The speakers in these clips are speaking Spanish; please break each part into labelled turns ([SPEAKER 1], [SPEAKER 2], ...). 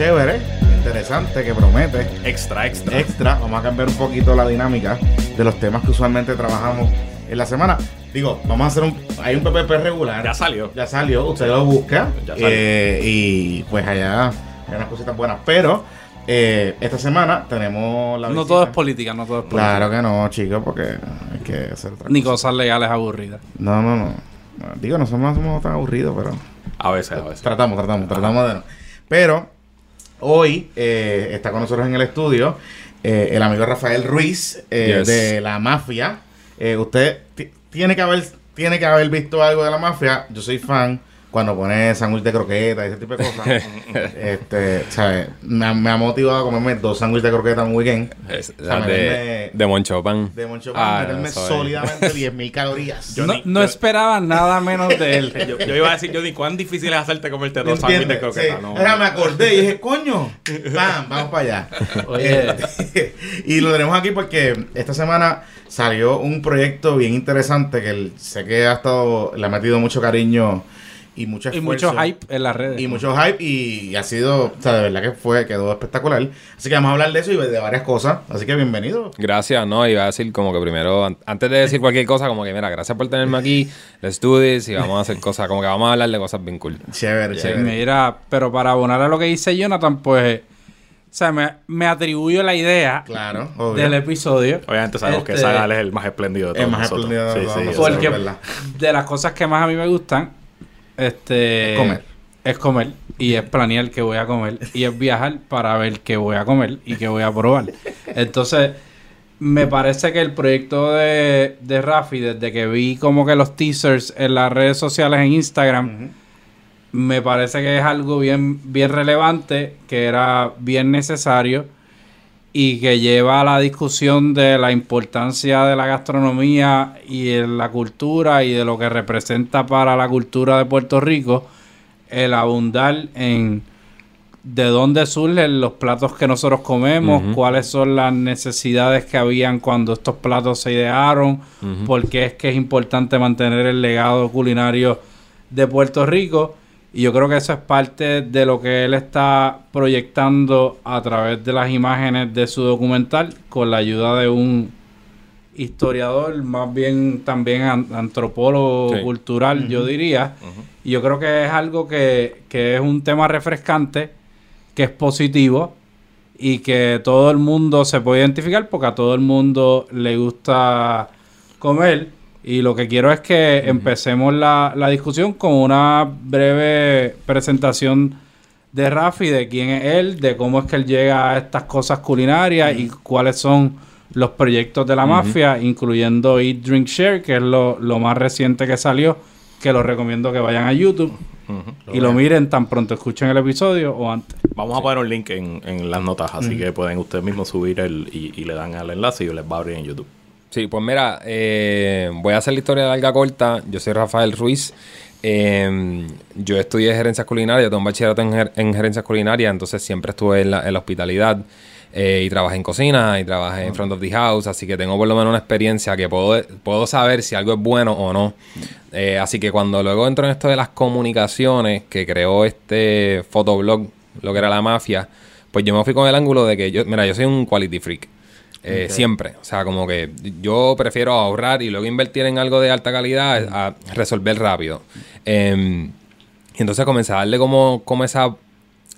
[SPEAKER 1] chévere, interesante, que promete.
[SPEAKER 2] Extra, extra.
[SPEAKER 1] Extra. Vamos a cambiar un poquito la dinámica de los temas que usualmente trabajamos en la semana. Digo, vamos a hacer un. Hay un PPP regular.
[SPEAKER 2] Ya salió.
[SPEAKER 1] Ya salió, usted lo busca.
[SPEAKER 2] Ya salió.
[SPEAKER 1] eh, y pues allá hay unas cositas buenas. Pero eh, esta semana tenemos la.
[SPEAKER 3] No
[SPEAKER 1] visita.
[SPEAKER 3] todo es política, no todo es política.
[SPEAKER 1] Claro que no, chicos, porque hay que hacer otra
[SPEAKER 3] Ni
[SPEAKER 1] cosa.
[SPEAKER 3] cosas legales aburridas.
[SPEAKER 1] No, no, no. Digo, no somos, no somos tan aburridos, pero.
[SPEAKER 2] A veces, a veces.
[SPEAKER 1] Tratamos, tratamos, tratamos de no. Pero hoy eh, está con nosotros en el estudio eh, el amigo Rafael Ruiz eh,
[SPEAKER 2] Yes.
[SPEAKER 1] de la mafia. Eh, usted ti- tiene que haber tiene que haber visto algo de la mafia. Yo soy fan cuando pone sándwich de croqueta y ese tipo de cosas. este, ¿sabes? Me, ha- me ha motivado a comerme dos sándwiches de croqueta en un weekend.
[SPEAKER 4] Es
[SPEAKER 1] O sea,
[SPEAKER 4] la
[SPEAKER 1] meterme
[SPEAKER 4] de, de Moncho Pan.
[SPEAKER 1] de Moncho
[SPEAKER 4] Ah,
[SPEAKER 1] Pan, meterme
[SPEAKER 4] es.
[SPEAKER 1] sólidamente 10.000 calorías.
[SPEAKER 2] Yo
[SPEAKER 3] no
[SPEAKER 2] ni-
[SPEAKER 3] no
[SPEAKER 2] yo-
[SPEAKER 3] esperaba nada menos de él.
[SPEAKER 2] Yo, yo iba a decir, yo ni cuán difícil es hacerte comerte
[SPEAKER 1] ¿Me
[SPEAKER 2] dos sándwiches de croqueta.
[SPEAKER 1] Sí.
[SPEAKER 2] No.
[SPEAKER 1] Era, me acordé y dije, coño, ¡pam! Vamos para allá.
[SPEAKER 3] Oye.
[SPEAKER 1] Y lo tenemos aquí porque esta semana salió un proyecto bien interesante que el- sé que ha estado, le ha metido mucho cariño y mucho
[SPEAKER 3] y
[SPEAKER 1] esfuerzo.
[SPEAKER 3] mucho hype en las redes.
[SPEAKER 1] Y mucho hype y, ha sido, o sea, de verdad que fue, quedó espectacular. Así que vamos a hablar de eso y de varias cosas. Así que bienvenido.
[SPEAKER 4] Gracias, no, iba a decir como que primero, an- antes de decir cualquier cosa, como que mira, gracias por tenerme aquí, let's do this y vamos a hacer cosas, como que vamos a hablar de cosas bien cool.
[SPEAKER 1] Chévere,
[SPEAKER 3] Sí,
[SPEAKER 1] chévere.
[SPEAKER 3] Mira, pero para abonar a lo que dice Jonathan, pues, o sea, me, me atribuyo la idea
[SPEAKER 1] Claro, obvio.
[SPEAKER 3] del episodio.
[SPEAKER 2] Obviamente sabemos que
[SPEAKER 3] Este,
[SPEAKER 2] Zagal es el más espléndido de
[SPEAKER 1] El
[SPEAKER 2] todos
[SPEAKER 1] más
[SPEAKER 2] nosotros.
[SPEAKER 1] espléndido de
[SPEAKER 2] Sí,
[SPEAKER 1] todos
[SPEAKER 2] sí, eso
[SPEAKER 3] Porque de las cosas que más a mí me gustan, este...
[SPEAKER 1] Es comer.
[SPEAKER 3] Es comer. Y es planear qué voy a comer. Y es viajar para ver qué voy a comer y qué voy a probar. Entonces, me parece que el proyecto de, de Rafi, desde que vi como que los teasers en las redes sociales en Instagram, me parece que es algo bien, bien relevante, que era bien necesario y que lleva a la discusión de la importancia de la gastronomía y de la cultura y de lo que representa para la cultura de Puerto Rico el abundar en de dónde surgen los platos que nosotros comemos, cuáles son las necesidades que habían cuando estos platos se idearon,
[SPEAKER 4] Ujú.
[SPEAKER 3] por qué es que es importante mantener el legado culinario de Puerto Rico. Y yo creo que eso es parte de lo que él está proyectando a través de las imágenes de su documental, con la ayuda de un historiador, más bien también an- antropólogo
[SPEAKER 4] Sí.
[SPEAKER 3] cultural, yo diría. Y yo creo que es algo que, que es un tema refrescante, que es positivo y que todo el mundo se puede identificar porque a todo el mundo le gusta comer. Y lo que quiero es que empecemos la, la discusión con una breve presentación de Rafi, de quién es él, de cómo es que él llega a estas cosas culinarias y cuáles son los proyectos de la mafia, incluyendo Eat, Drink, Share, que es lo, lo más reciente que salió, que lo recomiendo que vayan a YouTube y lo miren tan pronto escuchen el episodio o antes.
[SPEAKER 2] Vamos a poner un link en, en las notas, así que pueden ustedes mismos subir el y, y le dan al enlace y les va a abrir en YouTube.
[SPEAKER 4] Sí, pues mira, eh, voy a hacer la historia larga corta. Yo soy Rafael Ruiz. Eh, yo estudié gerencia culinaria, tengo un bachillerato en, ger- en gerencia culinaria, entonces siempre estuve en la, en la hospitalidad eh, y trabajé en cocina y trabajé en front of the house, así que tengo por lo menos una experiencia que puedo, puedo saber si algo es bueno o no. Eh, así que cuando luego entro en esto de las comunicaciones, que creó este fotoblog, lo que era la mafia, pues yo me fui con el ángulo de que yo, mira, yo soy un quality freak. Eh, Siempre. O sea, como que yo prefiero ahorrar y luego invertir en algo de alta calidad a resolver rápido. Em, y entonces comencé a darle como, como esa,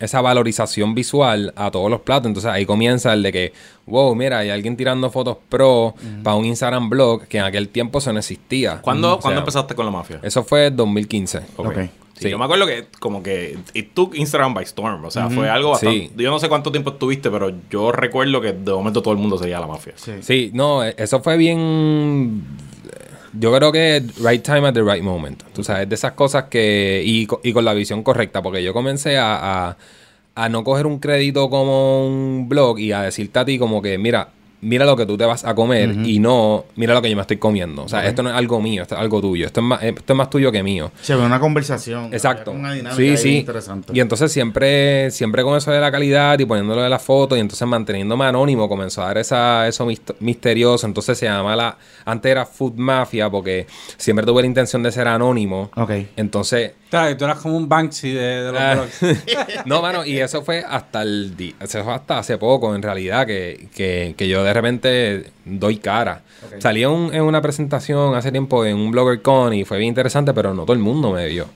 [SPEAKER 4] esa valorización visual a todos los platos. Entonces ahí comienza el de que, wow, mira, hay alguien tirando fotos pro para un Instagram blog que en aquel tiempo eso no existía.
[SPEAKER 2] ¿Cuándo,
[SPEAKER 4] O sea,
[SPEAKER 2] ¿cuándo empezaste con la mafia?
[SPEAKER 4] Eso fue 2015.
[SPEAKER 2] Ok.
[SPEAKER 1] Ok.
[SPEAKER 2] Sí,
[SPEAKER 4] Sí.
[SPEAKER 2] Yo me acuerdo que como que it took Instagram by storm. O sea, fue algo bastante...
[SPEAKER 4] Sí.
[SPEAKER 2] Yo no sé cuánto tiempo estuviste, pero yo recuerdo que de momento todo el mundo seguía la mafia.
[SPEAKER 1] Sí.
[SPEAKER 4] Sí, no, e- eso fue bien. Yo creo que right time at the right moment. Tú sabes, de esas cosas que. Y con la visión correcta, porque yo comencé a, a, a no coger un crédito como un blog y a decirte a ti, como que, mira, mira lo que tú te vas a comer y no, mira lo que yo me estoy comiendo. O sea, esto no es algo mío, esto es algo tuyo. Esto es más, esto es más tuyo que mío.
[SPEAKER 1] Se ve una conversación.
[SPEAKER 4] Exacto.
[SPEAKER 1] Una dinámica
[SPEAKER 4] Sí, sí.
[SPEAKER 1] interesante.
[SPEAKER 4] Y entonces siempre, siempre con eso de la calidad y poniéndolo de la foto y entonces manteniéndome anónimo comenzó a dar esa, eso mist- misterioso. Entonces se llama la, antes era Food Mafia porque siempre tuve la intención de ser anónimo.
[SPEAKER 1] Ok.
[SPEAKER 4] Entonces
[SPEAKER 3] Claro, tú eras como un Banksy de, de los
[SPEAKER 4] Ah.
[SPEAKER 3] blogs.
[SPEAKER 4] no, mano, y eso fue hasta el di- eso fue hasta hace poco, en realidad, que, que, que yo de repente doy cara.
[SPEAKER 1] Ok.
[SPEAKER 4] Salí un- en una presentación hace tiempo en un Blogger Con y fue bien interesante, pero no todo el mundo me vio.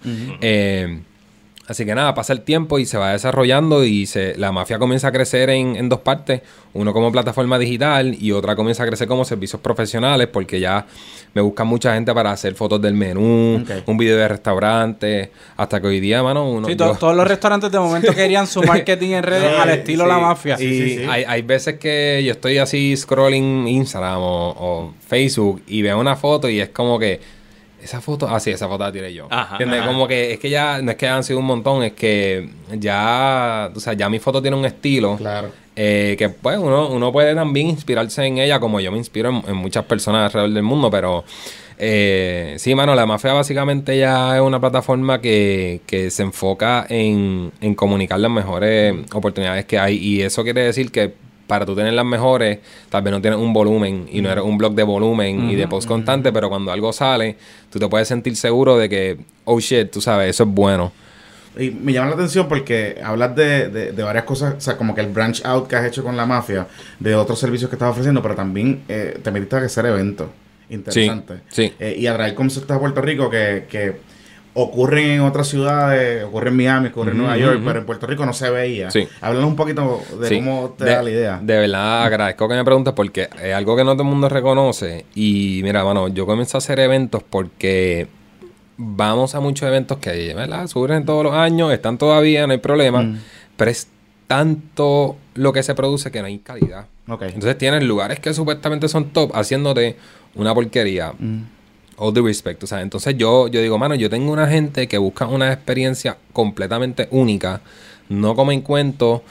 [SPEAKER 4] Eh, así que nada, pasa el tiempo y se va desarrollando y se, la mafia comienza a crecer en, en dos partes. Uno como plataforma digital y otra comienza a crecer como servicios profesionales porque ya me buscan mucha gente para hacer fotos del menú, un video de restaurante, hasta que hoy día, mano, uno...
[SPEAKER 3] Sí, to-
[SPEAKER 4] yo-
[SPEAKER 3] todos los restaurantes de momento querían su marketing en redes
[SPEAKER 1] Sí,
[SPEAKER 3] al estilo
[SPEAKER 4] Sí,
[SPEAKER 3] la mafia.
[SPEAKER 4] Y
[SPEAKER 1] Sí, sí, sí.
[SPEAKER 4] Hay, hay veces que yo estoy así scrolling Instagram o, o Facebook y veo una foto y es como que esa foto, ah, sí, esa foto la tiré yo.
[SPEAKER 2] Ajá.
[SPEAKER 4] Como que es que ya no es que han sido un montón, es que ya, o sea, ya mi foto tiene un estilo.
[SPEAKER 1] Claro.
[SPEAKER 4] eh, que pues uno, uno puede también inspirarse en ella, como yo me inspiro en, en muchas personas alrededor del mundo, pero eh, sí, mano, la mafia básicamente ya es una plataforma que, que se enfoca en, en comunicar las mejores oportunidades que hay. Y eso quiere decir que para tú tener las mejores, tal vez no tienes un volumen y no eres un blog de volumen y de post constante, pero cuando algo sale, tú te puedes sentir seguro de que, oh shit, tú sabes, eso es bueno.
[SPEAKER 1] Y me llama la atención porque hablas de, de, de varias cosas, o sea, como que el branch out que has hecho con la mafia, de otros servicios que estás ofreciendo, pero también eh, te metiste a hacer eventos interesantes.
[SPEAKER 4] sí.
[SPEAKER 1] Eh, y a traer conceptos a Puerto Rico que, que ocurren en otras ciudades, ocurren en Miami, ocurren en Nueva York, pero en Puerto Rico no se veía.
[SPEAKER 4] Sí.
[SPEAKER 1] Háblanos un poquito de
[SPEAKER 4] Sí.
[SPEAKER 1] cómo te
[SPEAKER 4] de,
[SPEAKER 1] da la idea.
[SPEAKER 4] De verdad, agradezco que me preguntes porque es algo que no todo el mundo reconoce. Y mira, mano, yo comencé a hacer eventos porque vamos a muchos eventos que, ¿verdad? Surgen todos los años, están todavía, no hay problema.
[SPEAKER 1] Mm.
[SPEAKER 4] Pero es tanto lo que se produce que no hay calidad.
[SPEAKER 1] Ok.
[SPEAKER 4] Entonces tienes lugares que supuestamente son top haciéndote una porquería.
[SPEAKER 1] Mm.
[SPEAKER 4] All the respect, o sea, entonces yo, yo digo, mano, yo tengo una gente que busca una experiencia completamente única, no comen cuentos,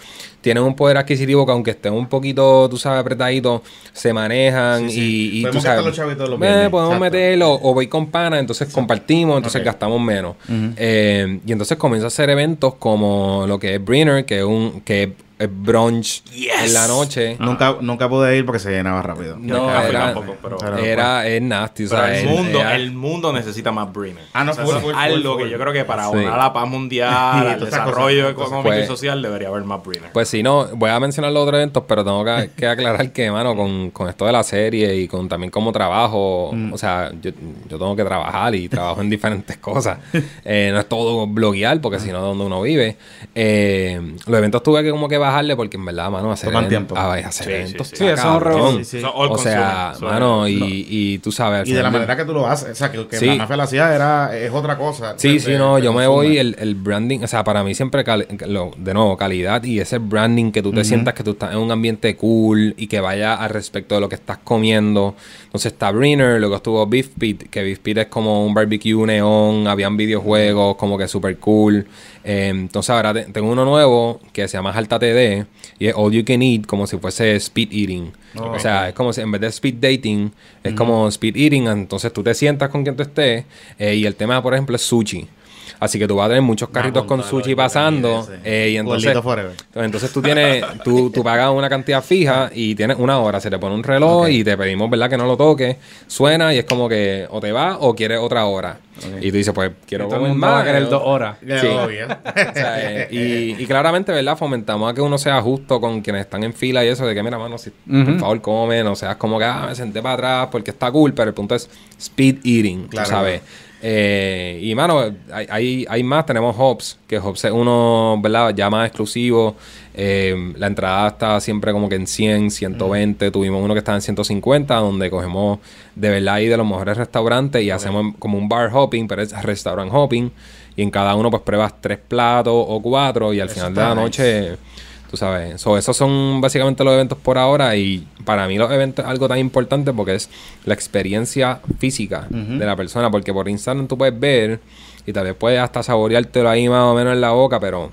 [SPEAKER 4] tienen un poder adquisitivo que aunque estén un poquito, tú sabes, apretaditos, se manejan
[SPEAKER 1] Sí, sí.
[SPEAKER 4] y, y
[SPEAKER 1] Podemos
[SPEAKER 4] tú sabes,
[SPEAKER 1] gastar los chavitos los
[SPEAKER 4] eh, podemos
[SPEAKER 1] exacto.
[SPEAKER 4] meterlo, o voy con pana, entonces compartimos, entonces gastamos menos. Eh, y entonces comienzo a hacer eventos como lo que es Brinner, que es un que es brunch en la noche.
[SPEAKER 1] Nunca, nunca pude ir porque se llenaba rápido.
[SPEAKER 4] No,
[SPEAKER 2] Café
[SPEAKER 4] era,
[SPEAKER 2] tampoco, pero-
[SPEAKER 1] Pero-
[SPEAKER 4] era es nasty, o
[SPEAKER 2] Pero
[SPEAKER 4] sea,
[SPEAKER 2] el mundo,
[SPEAKER 4] era-
[SPEAKER 2] el mundo necesita más Brinner.
[SPEAKER 1] Ah, no,
[SPEAKER 2] O sea,
[SPEAKER 1] full, full,
[SPEAKER 2] algo
[SPEAKER 1] full.
[SPEAKER 2] que yo creo que para
[SPEAKER 4] Sí.
[SPEAKER 2] abonar la paz mundial,
[SPEAKER 1] esas
[SPEAKER 2] desarrollo económico
[SPEAKER 4] Pues-
[SPEAKER 2] y social, debería haber más Brinner.
[SPEAKER 4] Pues sí, no, voy a mencionar los otros eventos, pero tengo que, que aclarar que, mano, con, con esto de la serie y con también como trabajo,
[SPEAKER 1] Mm.
[SPEAKER 4] o sea, yo, yo tengo que trabajar y trabajo en diferentes cosas. Eh, no es todo bloguear, porque si no, donde uno vive. Eh, los eventos tuve que como que bajarle porque en verdad, mano, hacer,
[SPEAKER 1] Toman tiempo.
[SPEAKER 4] ah, hacer
[SPEAKER 2] Sí,
[SPEAKER 4] eventos.
[SPEAKER 2] sí.
[SPEAKER 3] Sí, revolú.
[SPEAKER 1] Sí.
[SPEAKER 2] Son
[SPEAKER 4] O sea, mano, y, y tú sabes.
[SPEAKER 1] Y de la manera que tú lo haces, o sea, que, que
[SPEAKER 4] Sí.
[SPEAKER 1] la mafia la hacía era, es otra cosa.
[SPEAKER 4] Sí,
[SPEAKER 1] De-
[SPEAKER 4] sí, no,
[SPEAKER 1] de
[SPEAKER 4] yo me voy, el, el branding, o sea, para mí siempre, cali- lo- de nuevo, calidad y ese branding que tú te sientas que tú estás en un ambiente cool y que vaya al respecto de lo que estás comiendo. Entonces está Brinner, luego estuvo Beef Pit, que Beef Pit es como un barbecue neón, habían videojuegos como que super cool. Eh, entonces ahora te- tengo uno nuevo que se llama Alta TD y es All You Can Eat, como si fuese speed eating.
[SPEAKER 1] Oh,
[SPEAKER 4] o sea, es como si en vez de speed dating, es como speed eating. Entonces tú te sientas con quien tú estés eh, y el tema, por ejemplo, es sushi. Así que tú vas a tener muchos carritos con sushi pasando. eh, y entonces,
[SPEAKER 1] forever.
[SPEAKER 4] entonces tú tienes, tú, tú pagas una cantidad fija y tienes una hora. Se te pone un reloj y te pedimos, ¿verdad? Que no lo toques. Suena y es como que o te vas o quieres otra hora. Y tú dices, pues quiero comer
[SPEAKER 3] mundo va a
[SPEAKER 4] más.
[SPEAKER 3] querer dos horas.
[SPEAKER 1] Ya,
[SPEAKER 4] Sí.
[SPEAKER 1] obvio.
[SPEAKER 4] o sea, eh, y, y claramente, ¿verdad? Fomentamos a que uno sea justo con quienes están en fila y eso de que, mira, mano, si, por favor, come, no seas como que, ah, me senté para atrás porque está cool, pero el punto es speed eating,
[SPEAKER 1] Claro,
[SPEAKER 4] sabes. Eh, y, mano, hay, hay, hay más. Tenemos Hobbs, que Hobbs es uno, ¿verdad? Ya más exclusivo. Eh, la entrada está siempre como que en 100, 120. Tuvimos uno que estaba en 150, donde cogemos de verdad ahí de los mejores restaurantes y hacemos como un bar hopping, pero es restaurant hopping. Y en cada uno pues pruebas tres platos o cuatro y al
[SPEAKER 1] Eso
[SPEAKER 4] final de la
[SPEAKER 1] nice.
[SPEAKER 4] noche... Tú sabes, so, esos son básicamente los eventos por ahora y para mí los eventos es algo tan importante porque es la experiencia física de la persona, porque por Instagram tú puedes ver y tal vez puedes hasta saboreártelo ahí más o menos en la boca, pero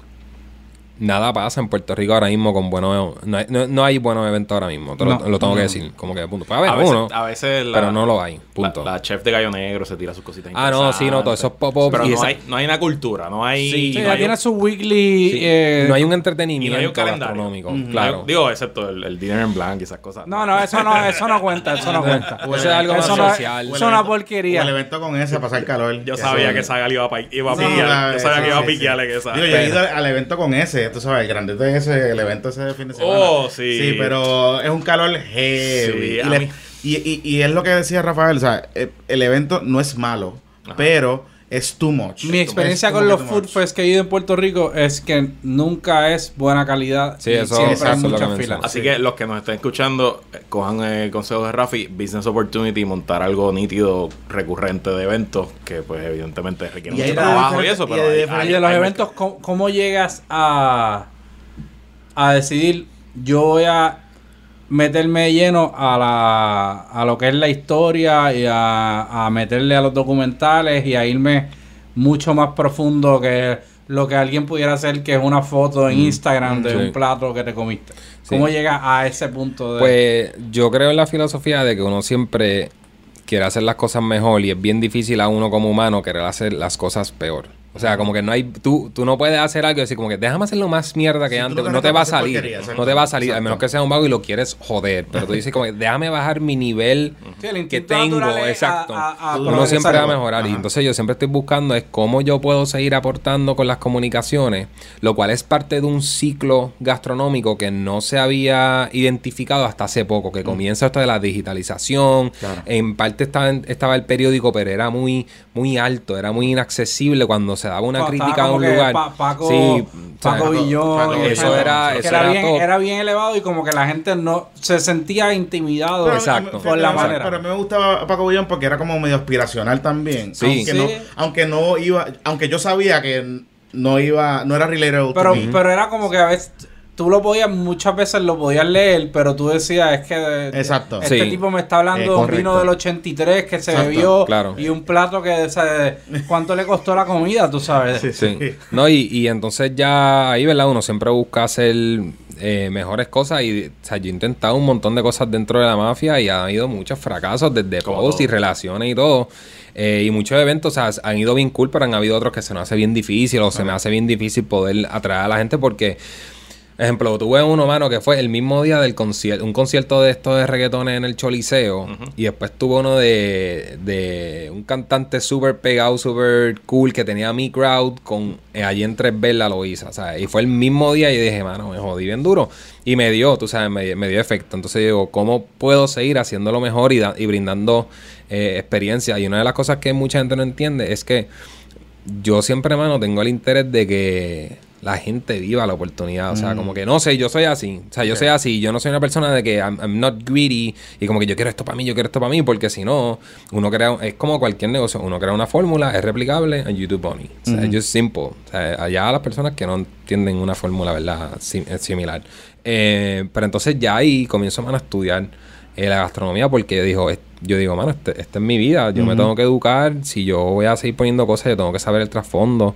[SPEAKER 4] nada pasa en Puerto Rico ahora mismo con buenos... No hay, no, no hay buenos eventos ahora mismo, te lo,
[SPEAKER 3] No.
[SPEAKER 4] lo tengo que decir. Como que punto.
[SPEAKER 2] A veces,
[SPEAKER 4] uno,
[SPEAKER 2] a veces la-
[SPEAKER 4] pero no lo hay, punto.
[SPEAKER 2] La, la chef de Gallo Negro se tira sus cositas
[SPEAKER 4] Ah, no, sí, no, todo eso es pop-up
[SPEAKER 2] Pero
[SPEAKER 4] y
[SPEAKER 2] no
[SPEAKER 4] esa-
[SPEAKER 2] hay, no hay una cultura, no hay...
[SPEAKER 4] Sí,
[SPEAKER 3] Sí,
[SPEAKER 2] no
[SPEAKER 3] ya
[SPEAKER 2] hay
[SPEAKER 3] tiene
[SPEAKER 2] un-
[SPEAKER 3] su weekly.
[SPEAKER 4] Sí,
[SPEAKER 3] eh,
[SPEAKER 4] no hay un
[SPEAKER 2] y no
[SPEAKER 4] entretenimiento
[SPEAKER 2] hay un
[SPEAKER 4] gastronómico, claro.
[SPEAKER 2] digo, excepto el, el dinner en blanco y esas cosas.
[SPEAKER 3] No, no, eso no, eso no cuenta, eso no cuenta.
[SPEAKER 4] Eso es algo más social.
[SPEAKER 3] eso es una porquería.
[SPEAKER 1] El evento con ese, pasar calor.
[SPEAKER 2] Yo sabía que Sagal iba a, piquear. yo sabía que iba a piquearle que esa.
[SPEAKER 1] Yo he ido al evento con ese, tú sabes, el grande de ese, el evento ese de fin de semana.
[SPEAKER 2] Oh, sí.
[SPEAKER 1] Sí, pero es un calor heavy.
[SPEAKER 2] Sí,
[SPEAKER 1] y, le- y, y- y es lo que decía Rafael, o sea, el, el evento no es malo, pero es too much.
[SPEAKER 3] Mi experiencia
[SPEAKER 1] Es
[SPEAKER 3] con los food fest que he ido en Puerto Rico es que nunca es buena calidad.
[SPEAKER 4] Sí,
[SPEAKER 3] y
[SPEAKER 4] eso-
[SPEAKER 3] siempre
[SPEAKER 1] eso
[SPEAKER 3] hay muchas filas.
[SPEAKER 2] Así
[SPEAKER 1] Sí.
[SPEAKER 2] que los que nos estén escuchando, eh, cojan el consejo de Rafi, Business Opportunity, montar algo nítido, recurrente de eventos, que pues evidentemente requiere mucho trabajo y eso,
[SPEAKER 1] y
[SPEAKER 2] pero hay-
[SPEAKER 3] Y de los
[SPEAKER 2] hay
[SPEAKER 3] eventos, ¿cómo, cómo llegas a, a decidir, yo voy a meterme lleno a, la, a lo que es la historia y a, a meterle a los documentales y a irme mucho más profundo que lo que alguien pudiera hacer, que es una foto en Instagram de
[SPEAKER 4] sí.
[SPEAKER 3] un plato que te comiste. ¿Cómo
[SPEAKER 4] Sí.
[SPEAKER 3] llegas a ese punto de...?
[SPEAKER 4] Pues yo creo en la filosofía de que uno siempre quiere hacer las cosas mejor y es bien difícil a uno como humano querer hacer las cosas peor. O sea, como que no hay, tú, tú no puedes hacer algo y decir como que déjame hacerlo más mierda que
[SPEAKER 1] Sí,
[SPEAKER 4] antes.
[SPEAKER 1] no te
[SPEAKER 4] va a salir. no te va a salir, a menos que sea un vago y lo quieres joder. Pero tú dices como que déjame bajar mi nivel
[SPEAKER 3] Sí, el
[SPEAKER 4] que tengo. Exacto.
[SPEAKER 3] a- a- a
[SPEAKER 4] uno siempre va a mejorar. Y entonces yo siempre estoy buscando es cómo yo puedo seguir aportando con las comunicaciones, lo cual es parte de un ciclo gastronómico que no se había identificado hasta hace poco, que comienza esto de la digitalización.
[SPEAKER 1] Claro.
[SPEAKER 4] En parte estaba, estaba el periódico, pero era muy, muy alto, era muy inaccesible cuando se daba una crítica a un lugar.
[SPEAKER 3] Pa- Paco,
[SPEAKER 4] Sí,
[SPEAKER 3] Paco Villón,
[SPEAKER 1] Paco-
[SPEAKER 4] eso era- eso
[SPEAKER 3] era,
[SPEAKER 4] era
[SPEAKER 3] bien, era bien elevado y como que la gente no se sentía intimidado
[SPEAKER 1] Pero
[SPEAKER 4] Exacto.
[SPEAKER 3] por la manera.
[SPEAKER 1] Pero a mí me gustaba Paco Bullón porque era como medio aspiracional también.
[SPEAKER 4] Sí.
[SPEAKER 1] Aunque,
[SPEAKER 3] Sí.
[SPEAKER 1] No, aunque no iba, aunque yo sabía que no iba, no era relatable
[SPEAKER 3] pero,
[SPEAKER 1] to me.
[SPEAKER 3] pero era como que a veces tú lo podías, muchas veces lo podías leer, pero tú decías, es que
[SPEAKER 1] Exacto.
[SPEAKER 3] este
[SPEAKER 4] Sí.
[SPEAKER 3] tipo me está hablando
[SPEAKER 1] Eh,
[SPEAKER 3] de un vino del 83 que se
[SPEAKER 1] Exacto,
[SPEAKER 3] bebió
[SPEAKER 4] claro.
[SPEAKER 3] y un plato que, o sea, ¿cuánto le costó la comida? Tú sabes.
[SPEAKER 1] Sí,
[SPEAKER 4] Sí. No, y, y entonces ya ahí, ¿verdad? Uno siempre busca hacer eh, mejores cosas y, o sea, yo he intentado un montón de cosas dentro de la mafia y ha habido muchos fracasos desde posts y relaciones y todo. Eh, y muchos eventos, o sea, han ido bien cool, pero han habido otros que se nos hace bien difícil o se me hace bien difícil poder atraer a la gente porque... Ejemplo, tuve uno, mano, que fue el mismo día del concierto, un concierto de estos de reggaetones en el Choliseo. Y después tuvo uno de, de un cantante súper pegado, súper cool, que tenía mi crowd con eh, allí en Tres Velas lo hizo. O sea, y fue el mismo día y dije, mano, me jodí bien duro. Y me dio, tú sabes, me, me dio efecto. Entonces digo, ¿cómo puedo seguir haciéndolo mejor y, da- y brindando eh, experiencia? Y una de las cosas que mucha gente no entiende es que yo siempre, mano, tengo el interés de que la gente viva la oportunidad. O sea, como que no sé, yo soy así. O sea, yo soy así. Yo no soy una persona de que I'm, I'm not greedy y como que yo quiero esto para mí, yo quiero esto para mí, porque si no, uno crea, es como cualquier negocio, uno crea una fórmula, es replicable en YouTube Bunny. O sea, es just simple. O sea, allá las personas que no entienden una fórmula, ¿verdad? Sim- es similar. Eh, pero entonces ya ahí comienzo, mano, a estudiar eh, la gastronomía porque yo digo, es- yo digo, mano, este- esta es mi vida, yo me tengo que educar, si yo voy a seguir poniendo cosas, yo tengo que saber el trasfondo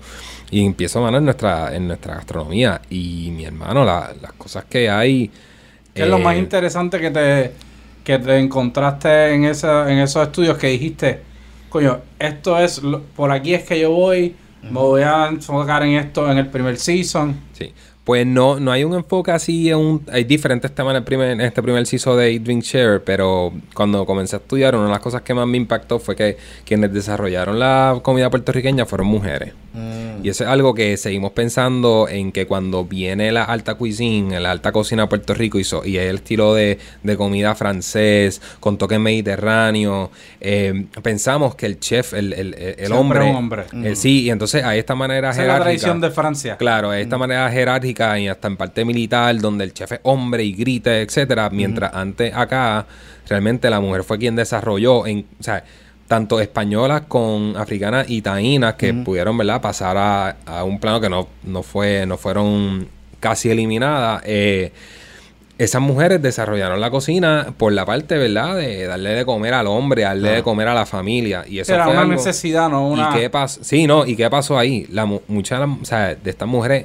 [SPEAKER 4] y empiezo, mano, en nuestra, en nuestra gastronomía y mi hermano, la- las cosas que hay...
[SPEAKER 3] ¿Qué es lo
[SPEAKER 4] eh,
[SPEAKER 3] más interesante que te, que te encontraste en, esa, en esos estudios que dijiste, coño, esto es, lo- por aquí es que yo voy, me voy a enfocar en esto en el primer season?
[SPEAKER 4] Sí. Pues no, no hay un enfoque así, en un- hay diferentes temas en, el primer, en este primer CISO de Eat, Drink, Share, pero cuando comencé a estudiar, una de las cosas que más me impactó fue que quienes desarrollaron la comida puertorriqueña fueron mujeres.
[SPEAKER 1] Mm.
[SPEAKER 4] Y eso es algo que seguimos pensando en que cuando viene la alta cuisine, la alta cocina a Puerto Rico y, so- y el estilo de, de comida francés, con toque mediterráneo, eh, pensamos que el chef, el, el- el- hombre...
[SPEAKER 3] un hombre.
[SPEAKER 4] eh, sí, y entonces a esta manera
[SPEAKER 3] Esa es la
[SPEAKER 4] jerárquica-
[SPEAKER 3] tradición de Francia.
[SPEAKER 4] Claro, de esta manera jerárquica y hasta en parte militar, donde el chef es hombre y grita, etcétera, mientras antes acá realmente la mujer fue quien desarrolló, en, o sea, tanto españolas con africanas y taínas que pudieron, ¿verdad?, pasar a, a un plano que no, no fue, no fueron casi eliminadas. eh, esas mujeres desarrollaron la cocina por la parte, ¿verdad?, de darle de comer al hombre, darle de comer a la familia. Y eso
[SPEAKER 3] Era
[SPEAKER 4] fue
[SPEAKER 3] una
[SPEAKER 4] algo-
[SPEAKER 3] necesidad, no una...
[SPEAKER 4] ¿Y qué pasó? Sí, no, ¿y qué pasó ahí? La, mu- muchas o sea, de estas mujeres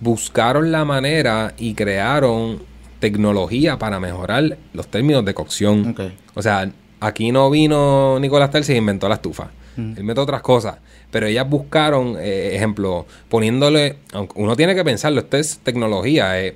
[SPEAKER 4] buscaron la manera y crearon tecnología para mejorar los términos de cocción. O sea, aquí no vino Nicolás Terzi y inventó la estufa. Él inventó otras cosas. Pero ellas buscaron, eh, ejemplo, poniéndole, aunque uno tiene que pensarlo, esto es tecnología. eh.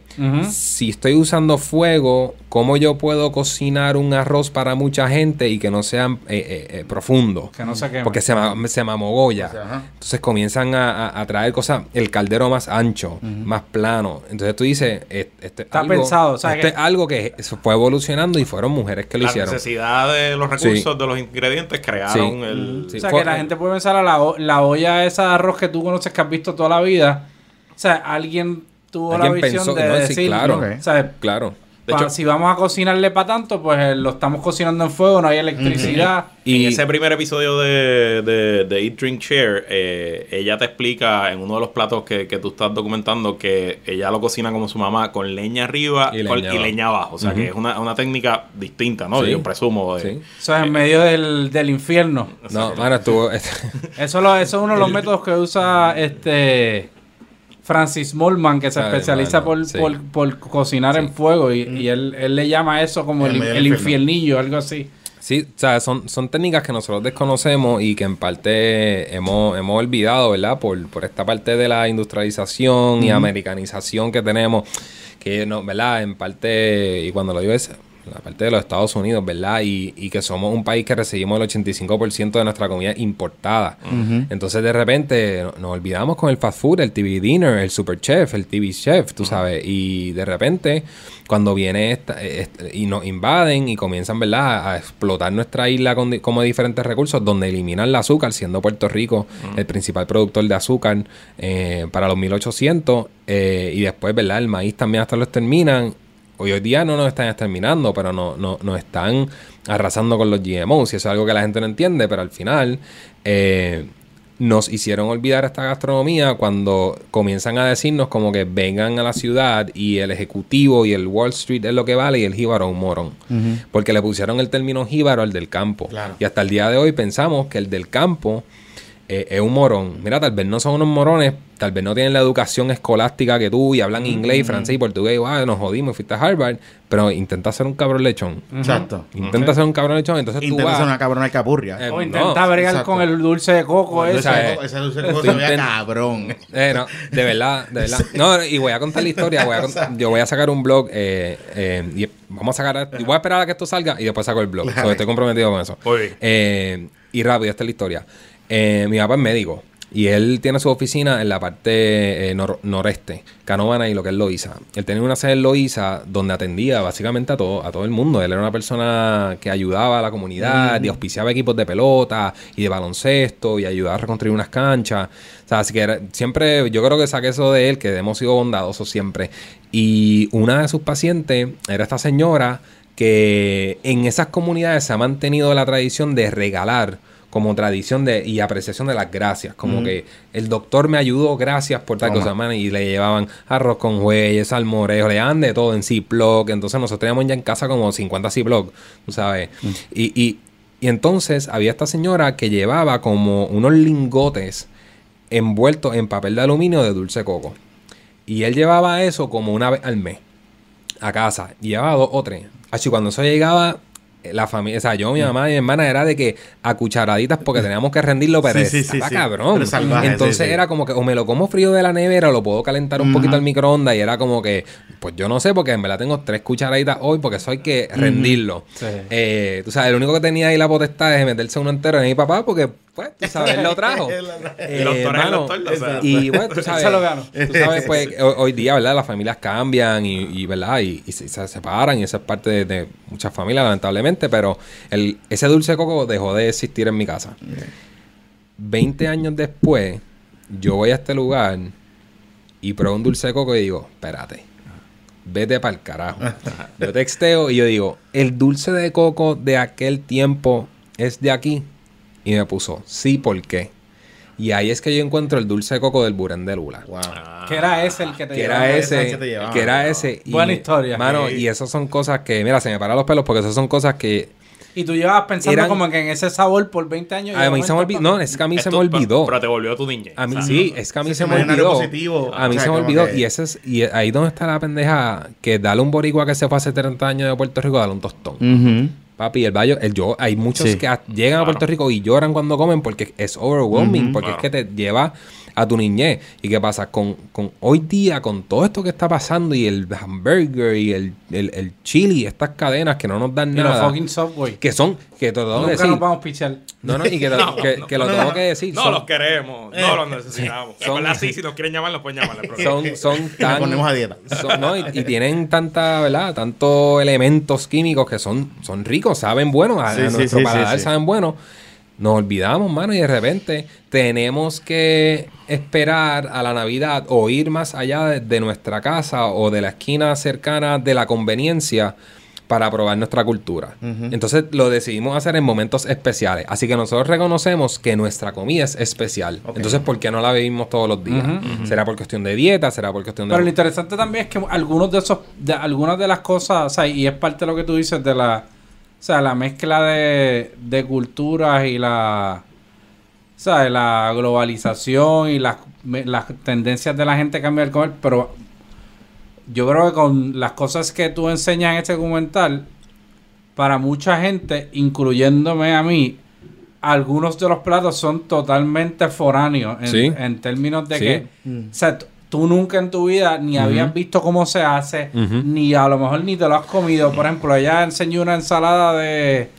[SPEAKER 4] Si estoy usando fuego, ¿cómo yo puedo cocinar un arroz para mucha gente y que no sea eh, eh, eh, profundo?
[SPEAKER 3] Que no se queme.
[SPEAKER 4] Porque se, ma- se mamogoya.
[SPEAKER 1] O sea.
[SPEAKER 4] Entonces comienzan a, a- a traer cosas, el caldero más ancho, más plano. Entonces tú dices, eh, este es
[SPEAKER 3] Está
[SPEAKER 4] algo-
[SPEAKER 3] pensado, o sea,
[SPEAKER 4] esto
[SPEAKER 3] que-
[SPEAKER 4] es algo que se fue evolucionando y fueron mujeres que lo
[SPEAKER 2] la
[SPEAKER 4] hicieron.
[SPEAKER 2] necesidad de los recursos, de los ingredientes, crearon
[SPEAKER 4] Sí.
[SPEAKER 2] el...
[SPEAKER 4] Sí,
[SPEAKER 3] o sea,
[SPEAKER 4] fue-
[SPEAKER 3] que la gente puede pensar a la, olla esa de arroz que tú conoces que has visto toda la vida. O sea, alguien tuvo la visión
[SPEAKER 4] pensó-
[SPEAKER 3] de
[SPEAKER 4] no, sí,
[SPEAKER 3] decir,
[SPEAKER 4] claro.
[SPEAKER 3] o sea,
[SPEAKER 4] Claro.
[SPEAKER 2] De
[SPEAKER 3] pa-
[SPEAKER 2] hecho-
[SPEAKER 3] si vamos a cocinarle para tanto, pues eh, lo estamos cocinando en fuego, no hay electricidad.
[SPEAKER 2] Y
[SPEAKER 4] Y-
[SPEAKER 2] en ese primer episodio de, de, de Eat, Drink, Share, eh, ella te explica en uno de los platos que, que tú estás documentando que ella lo cocina como su mamá, con leña arriba
[SPEAKER 4] Y
[SPEAKER 2] con-
[SPEAKER 4] leña
[SPEAKER 2] y
[SPEAKER 4] abajo.
[SPEAKER 2] leña abajo. O sea, que es una, una técnica distinta, ¿no?
[SPEAKER 4] Sí.
[SPEAKER 2] Yo presumo. de-
[SPEAKER 4] Sí.
[SPEAKER 3] Eso es en medio del, del infierno.
[SPEAKER 4] No, mano, estuvo...
[SPEAKER 3] Eso, lo- eso es uno de los métodos que usa este Francis Molman, que se
[SPEAKER 4] Ay,
[SPEAKER 3] especializa
[SPEAKER 4] mano,
[SPEAKER 3] por,
[SPEAKER 4] sí.
[SPEAKER 3] por, por cocinar en fuego. Y, y él, él le llama eso como
[SPEAKER 1] El
[SPEAKER 3] el, el infiernillo, algo así.
[SPEAKER 4] Sí, o sea, son, son técnicas que nosotros desconocemos y que en parte hemos, hemos olvidado, ¿verdad? Por, por esta parte de la industrialización y americanización que tenemos, que no, ¿verdad? En parte, y cuando lo digo es la parte de los Estados Unidos, ¿verdad? Y, y que somos un país que recibimos el 85% de nuestra comida importada. Entonces, de repente, no- nos olvidamos con el fast food, el TV dinner, el super chef, el TV chef, tú sabes. Y de repente, cuando viene esta, este- y nos invaden y comienzan, ¿verdad?, a explotar nuestra isla con como diferentes recursos, donde eliminan el azúcar, siendo Puerto Rico el principal productor de azúcar eh, para los 1800, eh, y después, ¿verdad?, el maíz también hasta lo exterminan. Hoy, hoy día no nos están exterminando, pero no, no, nos están arrasando con los GMOs. Y eso es algo que la gente no entiende, pero al final eh, nos hicieron olvidar esta gastronomía cuando comienzan a decirnos como que vengan a la ciudad y el ejecutivo y el Wall Street es lo que vale y el jíbaro un morón. Porque le pusieron el término jíbaro al del campo.
[SPEAKER 1] Claro.
[SPEAKER 4] Y hasta el día de hoy pensamos que el del campo eh, es un morón. Mira, tal vez no son unos morones, tal vez no tienen la educación escolástica que tú y hablan inglés, francés y portugués. Ah, nos jodimos, y fuiste a Harvard, pero intenta ser un cabrón lechón.
[SPEAKER 1] Exacto.
[SPEAKER 4] Intenta ser un cabrón lechón, entonces tú
[SPEAKER 1] Intenta
[SPEAKER 4] vas...
[SPEAKER 1] ser una cabrona capurria.
[SPEAKER 4] Eh,
[SPEAKER 3] O
[SPEAKER 4] no,
[SPEAKER 3] intenta bregar
[SPEAKER 1] exacto.
[SPEAKER 3] con el dulce de coco
[SPEAKER 1] ese,
[SPEAKER 3] ese.
[SPEAKER 1] dulce de
[SPEAKER 4] tú
[SPEAKER 1] coco se veía
[SPEAKER 4] intent-
[SPEAKER 1] cabrón.
[SPEAKER 4] Eh, no, de verdad, de verdad. No, y voy a contar la historia. Voy a cont- yo voy a sacar un blog. eh, eh, y vamos a sacar. Y voy a esperar a que esto salga y después saco el blog. So, estoy comprometido con eso.
[SPEAKER 2] Muy bien.
[SPEAKER 4] Eh, y rápido, esta es la historia. Eh, mi papá es médico. Y él tiene su oficina en la parte eh, nor- noreste, Canovana y lo que es Loíza. Él tenía una sede en Loíza donde atendía básicamente a todo, a todo el mundo. Él era una persona que ayudaba a la comunidad y auspiciaba equipos de pelota y de baloncesto y ayudaba a reconstruir unas canchas. O sea, así que era- siempre, yo creo que saqué eso de él, que hemos sido bondadosos siempre. Y una de sus pacientes era esta señora que en esas comunidades se ha mantenido la tradición de regalar como tradición de y apreciación de las gracias. Como que el doctor me ayudó, gracias por tal
[SPEAKER 1] Toma.
[SPEAKER 4] cosa, man, Y le llevaban arroz con jueyes, salmorejo, le daban de todo en Ziploc. Entonces nosotros teníamos ya en casa como 50 Ziploc, tú sabes. Y, y, y entonces había esta señora que llevaba como unos lingotes envueltos en papel de aluminio de dulce coco. Y él llevaba eso como una vez al mes a casa. Y llevaba dos o tres. Así cuando eso llegaba, la familia, o sea, yo, mi mamá y mi hermana era de que a cucharaditas porque teníamos que rendirlo, pero
[SPEAKER 1] Sí, sí,
[SPEAKER 4] estaba
[SPEAKER 1] sí,
[SPEAKER 4] cabrón.
[SPEAKER 1] Salvaje,
[SPEAKER 4] Entonces era como que o me lo como frío de la nevera o lo puedo calentar un poquito al microondas y era como que, pues yo no sé, porque en verdad tengo tres cucharaditas hoy porque eso hay que rendirlo.
[SPEAKER 3] Sí.
[SPEAKER 4] Eh, tú sabes, el único que tenía ahí la potestad de meterse uno entero en mi papá porque, pues, tú sabes, él lo trajo.
[SPEAKER 2] El
[SPEAKER 4] Eh,
[SPEAKER 2] doctor el
[SPEAKER 4] mano,
[SPEAKER 2] doctor,
[SPEAKER 4] y bueno, tú sabes,
[SPEAKER 3] Se lo gano.
[SPEAKER 4] tú sabes, pues, ho- hoy día, ¿verdad? Las familias cambian y, y, ¿verdad? Y, y se, se separan y eso es parte de, de muchas familias, lamentablemente, pero el, ese dulce de coco dejó de existir en mi casa. 20 años después, yo voy a este lugar y pruebo un dulce de coco y digo, espérate, vete para el carajo. Yo texteo y yo digo, el dulce de coco de aquel tiempo es de aquí. Y me puso, sí, ¿por qué? Y ahí es que yo encuentro el dulce de coco del Burén de Lula.
[SPEAKER 1] Wow.
[SPEAKER 3] Que era ese el que te
[SPEAKER 4] Que
[SPEAKER 3] llevaba.
[SPEAKER 4] era
[SPEAKER 1] ese que te llevaba.
[SPEAKER 4] que era ese. Y,
[SPEAKER 3] Buena historia.
[SPEAKER 4] Mano,
[SPEAKER 1] Sí.
[SPEAKER 4] y esas son cosas que, mira, se me paran los pelos porque esas son cosas que
[SPEAKER 3] Y tú llevabas pensando
[SPEAKER 4] Eran-
[SPEAKER 3] como que en ese sabor por 20 años.
[SPEAKER 4] A mí se me olvidó. No, es que a mí se me olvidó.
[SPEAKER 2] Pero te volvió tu niñez.
[SPEAKER 4] A mí
[SPEAKER 2] O sea,
[SPEAKER 4] sí, es que a mí se me olvidó.
[SPEAKER 1] positivo,
[SPEAKER 4] a mí
[SPEAKER 1] o sea,
[SPEAKER 4] se me olvidó.
[SPEAKER 1] que-
[SPEAKER 4] Y ese es, y ahí donde está la pendeja que dale un boricua que se fue hace 30 años de Puerto Rico, dale un tostón.
[SPEAKER 1] Ujú.
[SPEAKER 4] Papi, el baño, el yo, hay muchos
[SPEAKER 1] Sí.
[SPEAKER 4] que llegan a Puerto Rico y lloran cuando comen porque es overwhelming, porque
[SPEAKER 2] Claro.
[SPEAKER 4] es que te lleva a tu niñez. ¿Y qué pasa? Con, con hoy día, con todo esto que está pasando y el hamburger y el, el, el chili, estas cadenas que no nos dan
[SPEAKER 3] Y los
[SPEAKER 4] nada,
[SPEAKER 3] fucking Subway.
[SPEAKER 4] que son, que te lo tengo que decir.
[SPEAKER 3] nos vamos a pichar.
[SPEAKER 4] No, no, y que,
[SPEAKER 2] No,
[SPEAKER 4] que,
[SPEAKER 2] no,
[SPEAKER 4] que lo tengo
[SPEAKER 2] no.
[SPEAKER 4] que decir.
[SPEAKER 2] No
[SPEAKER 4] son-
[SPEAKER 2] los queremos, no los necesitamos.
[SPEAKER 4] Son-
[SPEAKER 2] verdad, sí, si nos quieren llamar, nos pueden llamar.
[SPEAKER 4] son, son tan...
[SPEAKER 1] Nos ponemos a dieta.
[SPEAKER 4] son- no, y, y tienen tanta, ¿verdad? Tantos elementos químicos que son, son ricos, saben bueno, a,
[SPEAKER 1] Sí,
[SPEAKER 4] a nuestro
[SPEAKER 1] sí,
[SPEAKER 4] paladar
[SPEAKER 1] sí, sí.
[SPEAKER 4] saben bueno. Nos olvidamos, mano, y de repente tenemos que esperar a la Navidad o ir más allá de, de nuestra casa o de la esquina cercana de la conveniencia para probar nuestra cultura. Entonces lo decidimos hacer en momentos especiales. Así que nosotros reconocemos que nuestra comida es especial. Entonces, ¿por qué no la bebimos todos los días? ¿Será por cuestión de dieta? ¿Será por cuestión de...
[SPEAKER 3] Pero lo interesante también es que algunos de esos, de algunas de las cosas, o sea, y es parte de lo que tú dices de la, o sea, la mezcla de, de culturas y la, sea, la globalización y las, las tendencias de la gente a cambiar el comer, pero yo creo que con las cosas que tú enseñas en este documental, para mucha gente, incluyéndome a mí, algunos de los platos son totalmente foráneos en,
[SPEAKER 4] Sí.
[SPEAKER 3] en términos de
[SPEAKER 4] Sí.
[SPEAKER 3] que, o sea, tú nunca en tu vida ni habías visto cómo se hace, ni a lo mejor ni te lo has comido. Por ejemplo, ella enseñó una ensalada de,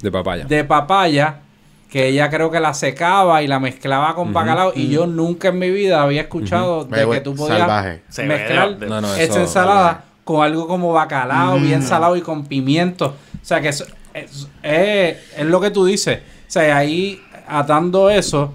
[SPEAKER 4] De papaya.
[SPEAKER 3] de papaya que ella creo que la secaba y la mezclaba con bacalao y yo nunca en mi vida había escuchado de que tú podías
[SPEAKER 1] salvaje.
[SPEAKER 3] Mezclar
[SPEAKER 2] de-
[SPEAKER 4] No, no,
[SPEAKER 3] esa ensalada con algo como bacalao bien salado y con pimiento. O sea que eso- es, es, es lo que tú dices. O sea, ahí atando eso,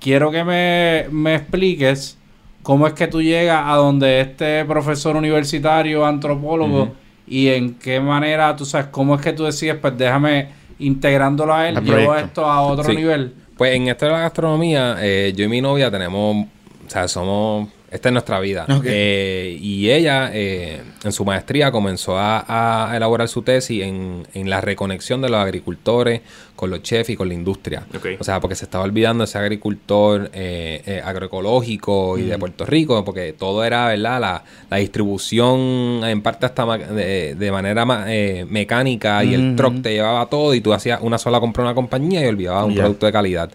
[SPEAKER 3] quiero que me, me expliques cómo es que tú llegas a donde este profesor universitario, antropólogo, y en qué manera, tú sabes, cómo es que tú decides, pues déjame integrándolo a él, llevo esto a otro
[SPEAKER 4] Sí.
[SPEAKER 3] nivel.
[SPEAKER 4] Pues en esto de la gastronomía, eh, yo y mi novia tenemos, o sea, somos, esta es nuestra vida. Eh, y ella, eh, en su maestría, comenzó a, a elaborar su tesis en, en la reconexión de los agricultores con los chefs y con la industria. O sea, porque se estaba olvidando ese agricultor eh, eh, agroecológico y de Puerto Rico, porque todo era, ¿verdad? La, la distribución en parte hasta ma- de, de manera ma- eh, mecánica y el
[SPEAKER 1] Ujú.
[SPEAKER 4] truck te llevaba todo y tú hacías una sola compra una compañía y olvidabas un producto de calidad.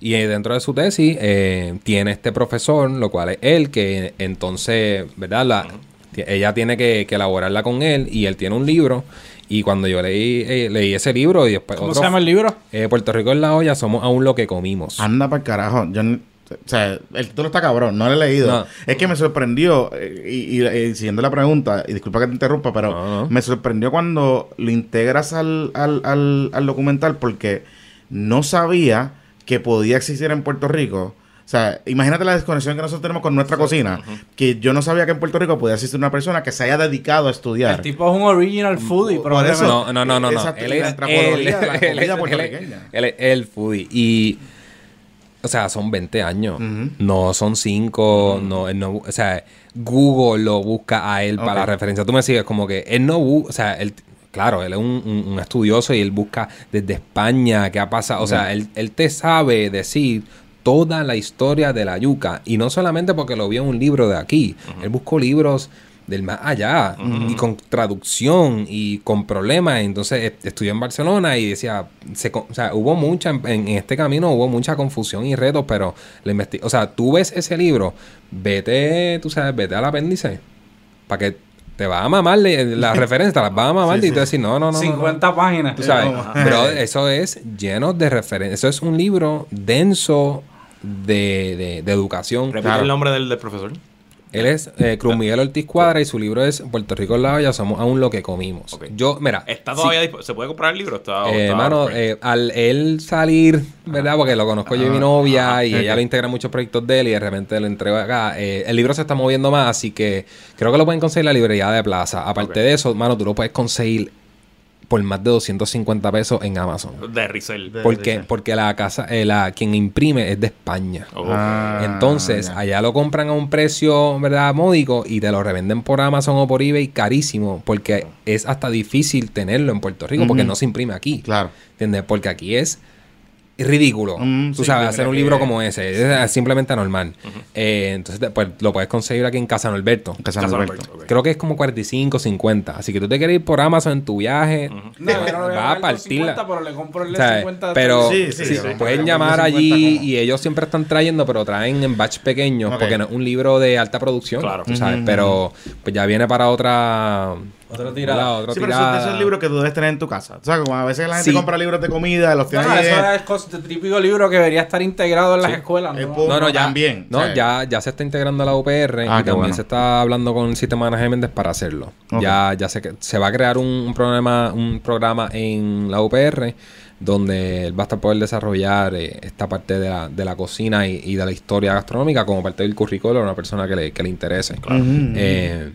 [SPEAKER 4] Y eh, dentro de su tesis eh, tiene este profesor, lo cual es él, que entonces, ¿verdad? La, Ella tiene que, que elaborarla con él y él tiene un libro. Y cuando yo leí, eh, leí ese libro y después
[SPEAKER 3] ¿Cómo
[SPEAKER 4] otro-
[SPEAKER 3] se llama el libro?
[SPEAKER 4] eh, Puerto Rico en la olla, somos aún lo que comimos.
[SPEAKER 1] Anda para el carajo. Yo, o sea, el título está cabrón, no lo he leído.
[SPEAKER 4] No.
[SPEAKER 1] Es que me sorprendió, eh, y, y- y siguiendo la pregunta, y disculpa que te interrumpa, pero
[SPEAKER 4] No, no.
[SPEAKER 1] me sorprendió cuando lo integras al, al, al, al documental porque no sabía que podía existir en Puerto Rico. O sea, imagínate la desconexión que nosotros tenemos con nuestra cocina, que yo no sabía que en Puerto Rico podía existir una persona que se haya dedicado a estudiar.
[SPEAKER 3] El tipo es un original foodie,
[SPEAKER 1] Por
[SPEAKER 3] probablemente.
[SPEAKER 1] eso-
[SPEAKER 4] No, no, no, no. no. Él
[SPEAKER 1] la
[SPEAKER 4] es
[SPEAKER 1] la
[SPEAKER 4] él- él es-
[SPEAKER 1] puertorriqueña.
[SPEAKER 4] Él es el foodie. Y, o sea, son 20 años. No son 5. no, él no, o sea, Google lo busca a él para la referencia. Tú me sigues como que él no busca, o sea, él, claro, él es un, un- un estudioso y él busca desde España qué ha pasado. O sea, él, él te sabe decir toda la historia de la yuca. Y no solamente porque lo vio en un libro de aquí. Él buscó libros del más allá y con traducción y con problemas. Entonces est- estudió en Barcelona y decía, se, o sea, hubo mucha, en, en este camino hubo mucha confusión y retos, pero la o sea, tú ves ese libro, vete, tú sabes, vete al apéndice para que te va a mamar las referencias, te las va a mamar
[SPEAKER 1] Sí,
[SPEAKER 4] y tú
[SPEAKER 1] sí.
[SPEAKER 4] decir, no, no, no. no, no".
[SPEAKER 3] 50 páginas.
[SPEAKER 4] Tú sabes, pero eso es lleno de referencias. Eso es un libro denso de, de- de educación.
[SPEAKER 2] Repite
[SPEAKER 1] Claro.
[SPEAKER 2] el nombre del, del profesor.
[SPEAKER 4] Él es eh, Cruz Miguel Ortiz Cuadra y su libro es Puerto Rico en la olla, somos aún lo que comimos.
[SPEAKER 2] Ok.
[SPEAKER 4] Yo, mira,
[SPEAKER 2] ¿Está
[SPEAKER 4] sí,
[SPEAKER 2] todavía dispo- ¿Se puede comprar el libro? Está,
[SPEAKER 4] eh,
[SPEAKER 2] está-
[SPEAKER 4] mano, eh, al él salir, ¿verdad? Porque lo conozco yo y mi
[SPEAKER 1] Ah,
[SPEAKER 4] novia
[SPEAKER 1] ah,
[SPEAKER 4] y ella lo integra en muchos proyectos de él y de repente lo entrego acá. Eh, el libro se está moviendo más, así que creo que lo pueden conseguir en la librería de plaza. Aparte de eso, mano, tú lo puedes conseguir por más de 250 pesos en Amazon.
[SPEAKER 2] De Rizel.
[SPEAKER 1] De-
[SPEAKER 4] Porque, porque la casa, eh, la, quien imprime es de España.
[SPEAKER 2] Oh.
[SPEAKER 1] Ah,
[SPEAKER 4] Entonces,
[SPEAKER 1] ya.
[SPEAKER 4] allá lo compran a un precio, ¿verdad? Módico y te lo revenden por Amazon o por eBay carísimo porque es hasta difícil tenerlo en Puerto Rico porque no se imprime aquí.
[SPEAKER 1] Claro.
[SPEAKER 4] ¿Entiendes? Porque aquí es ridículo.
[SPEAKER 1] Mm,
[SPEAKER 4] Tú
[SPEAKER 1] sí,
[SPEAKER 4] sabes, hacer un
[SPEAKER 1] que-
[SPEAKER 4] libro como ese. Es simplemente anormal. Eh, entonces, te- pues lo puedes conseguir aquí en Casa Norberto.
[SPEAKER 1] Casa
[SPEAKER 2] Casa
[SPEAKER 1] Norberto.
[SPEAKER 4] Creo que es como 45, 50. Así que tú te quieres ir por Amazon en tu viaje.
[SPEAKER 3] No, yo no le voy
[SPEAKER 4] va a partirla.
[SPEAKER 3] 250, pero le compro el de
[SPEAKER 4] ¿sabes?
[SPEAKER 3] 50
[SPEAKER 4] Pero
[SPEAKER 1] Sí, sí,
[SPEAKER 4] sí,
[SPEAKER 1] sí,
[SPEAKER 4] pueden llamar
[SPEAKER 1] 50
[SPEAKER 4] allí
[SPEAKER 1] como-
[SPEAKER 4] y ellos siempre están trayendo, pero traen en batch pequeños porque no es un libro de alta producción.
[SPEAKER 2] Claro.
[SPEAKER 4] tú sabes,
[SPEAKER 1] Ujú.
[SPEAKER 4] pero pues ya viene para otra
[SPEAKER 3] Otra tirada.
[SPEAKER 4] Otra
[SPEAKER 1] Sí, pero eso
[SPEAKER 4] tirada.
[SPEAKER 1] es el libro que tú debes tener en tu casa. O sea, como a veces la gente
[SPEAKER 4] Sí.
[SPEAKER 1] compra libros de comida, los tiene
[SPEAKER 3] No, eso es cos- el típico libro que debería estar integrado en las escuelas.
[SPEAKER 1] Es
[SPEAKER 3] ¿no?
[SPEAKER 4] No, no, ya,
[SPEAKER 1] También,
[SPEAKER 4] no, ya, ya se está integrando a la UPR
[SPEAKER 1] Ah,
[SPEAKER 4] y también
[SPEAKER 1] bueno.
[SPEAKER 4] se está hablando con el sistema de management para hacerlo.
[SPEAKER 1] Ok.
[SPEAKER 4] Ya, ya se, se va a crear un, un programa, un programa en la UPR donde él va a estar poder desarrollar eh, esta parte de la, de la cocina y, y de la historia gastronómica como parte del currículo a una persona que le, que le interese.
[SPEAKER 1] Ujú.
[SPEAKER 4] Eh,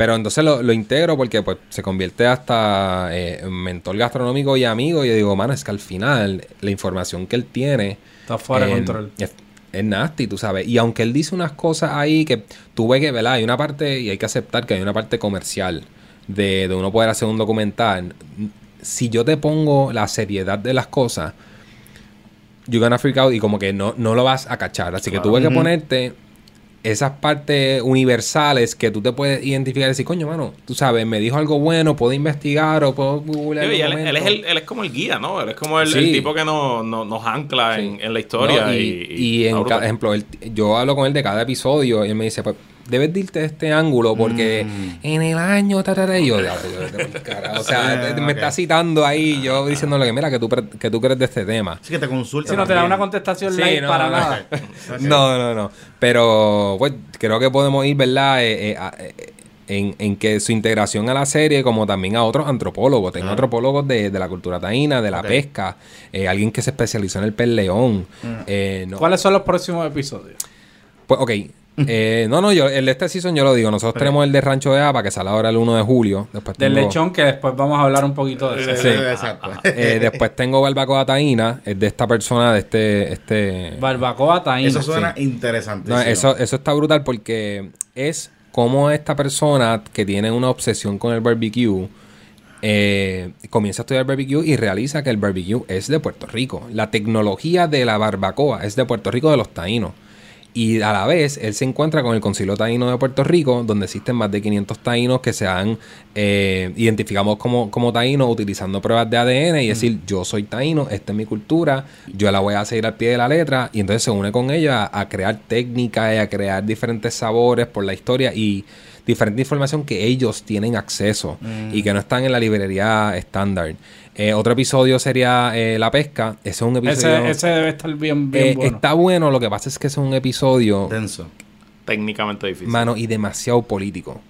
[SPEAKER 4] pero entonces lo, lo integro porque pues se convierte hasta eh, en mentor gastronómico y amigo. Y yo digo, mano, es que al final la información que él tiene
[SPEAKER 3] Está fuera de
[SPEAKER 4] eh,
[SPEAKER 3] control.
[SPEAKER 4] Es, es nasty, tú sabes. Y aunque él dice unas cosas ahí que tú ves que, ¿verdad? Hay una parte, y hay que aceptar que hay una parte comercial de, de uno poder hacer un documental. Si yo te pongo la seriedad de las cosas, you're gonna freak out y como que no, no lo vas a cachar. Así que tuve que ponerte esas partes universales que tú te puedes identificar y decir, coño, mano, tú sabes, me dijo algo bueno, puedo investigar o puedo googlear.
[SPEAKER 2] Sí, él, él es
[SPEAKER 4] documento".
[SPEAKER 2] el, él es como el guía, ¿no? Él es como el,
[SPEAKER 4] Sí.
[SPEAKER 2] el tipo que nos, nos, nos ancla
[SPEAKER 4] Sí.
[SPEAKER 2] en, en la historia.
[SPEAKER 4] No,
[SPEAKER 2] y,
[SPEAKER 4] y,
[SPEAKER 2] y
[SPEAKER 4] y en cada ejemplo, él- yo hablo con él de cada episodio y él me dice, pues, debes de irte de este ángulo porque
[SPEAKER 1] Mm.
[SPEAKER 4] en el año, ta, ta, ta", y yo, o sea,
[SPEAKER 1] Sí,
[SPEAKER 4] me está citando ahí, yo diciéndole que mira, que tú, que tú crees de este tema.
[SPEAKER 1] Así que te consulta.
[SPEAKER 3] Si no te da una contestación
[SPEAKER 4] Sí,
[SPEAKER 3] light
[SPEAKER 4] no,
[SPEAKER 3] para
[SPEAKER 4] no,
[SPEAKER 3] nada.
[SPEAKER 4] No, no, no. Pero, pues, creo que podemos ir, ¿verdad? Eh, eh, eh, en, en que su integración a la serie, como también a otros antropólogos. Tengo
[SPEAKER 1] Claro.
[SPEAKER 4] antropólogos de, de la cultura taína, de la pesca, eh, alguien que se especializó en el pez león.
[SPEAKER 1] Mm.
[SPEAKER 4] Eh, no.
[SPEAKER 3] ¿Cuáles son los próximos episodios?
[SPEAKER 4] Pues, ok. Eh, no, no, yo, el de este season yo lo digo. Nosotros tenemos el de Rancho de Apa, que sale ahora el 1 de julio. Después
[SPEAKER 3] Del
[SPEAKER 4] tengo-
[SPEAKER 3] lechón, que después vamos a hablar un poquito de eso.
[SPEAKER 1] Sí, exacto.
[SPEAKER 4] Eh, después tengo Barbacoa Taína, es de esta persona, de este... este
[SPEAKER 3] Barbacoa taína.
[SPEAKER 1] Eso suena interesantísimo.
[SPEAKER 4] No, eso, eso está brutal porque es como esta persona que tiene una obsesión con el barbecue eh, comienza a estudiar barbecue y realiza que el barbecue es de Puerto Rico. La tecnología de la barbacoa es de Puerto Rico de los taínos. Y a la vez, él se encuentra con el Concilio Taíno de Puerto Rico, donde existen más de 500 taínos que se han eh, identificamos como, como taínos utilizando pruebas de ADN y decir, yo soy taíno, esta es mi cultura, yo la voy a seguir al pie de la letra. Y entonces se une con ellos a, a crear técnicas y a crear diferentes sabores por la historia y diferente información que ellos tienen acceso y que no están en la librería estándar. Eh, otro episodio sería eh, La Pesca. Ese es un episodio...
[SPEAKER 3] Ese, ese debe estar bien, bien
[SPEAKER 4] Eh,
[SPEAKER 3] bueno.
[SPEAKER 4] Está bueno, lo que pasa es que es un episodio,
[SPEAKER 1] Denso.
[SPEAKER 2] Técnicamente difícil.
[SPEAKER 4] mano, y demasiado político.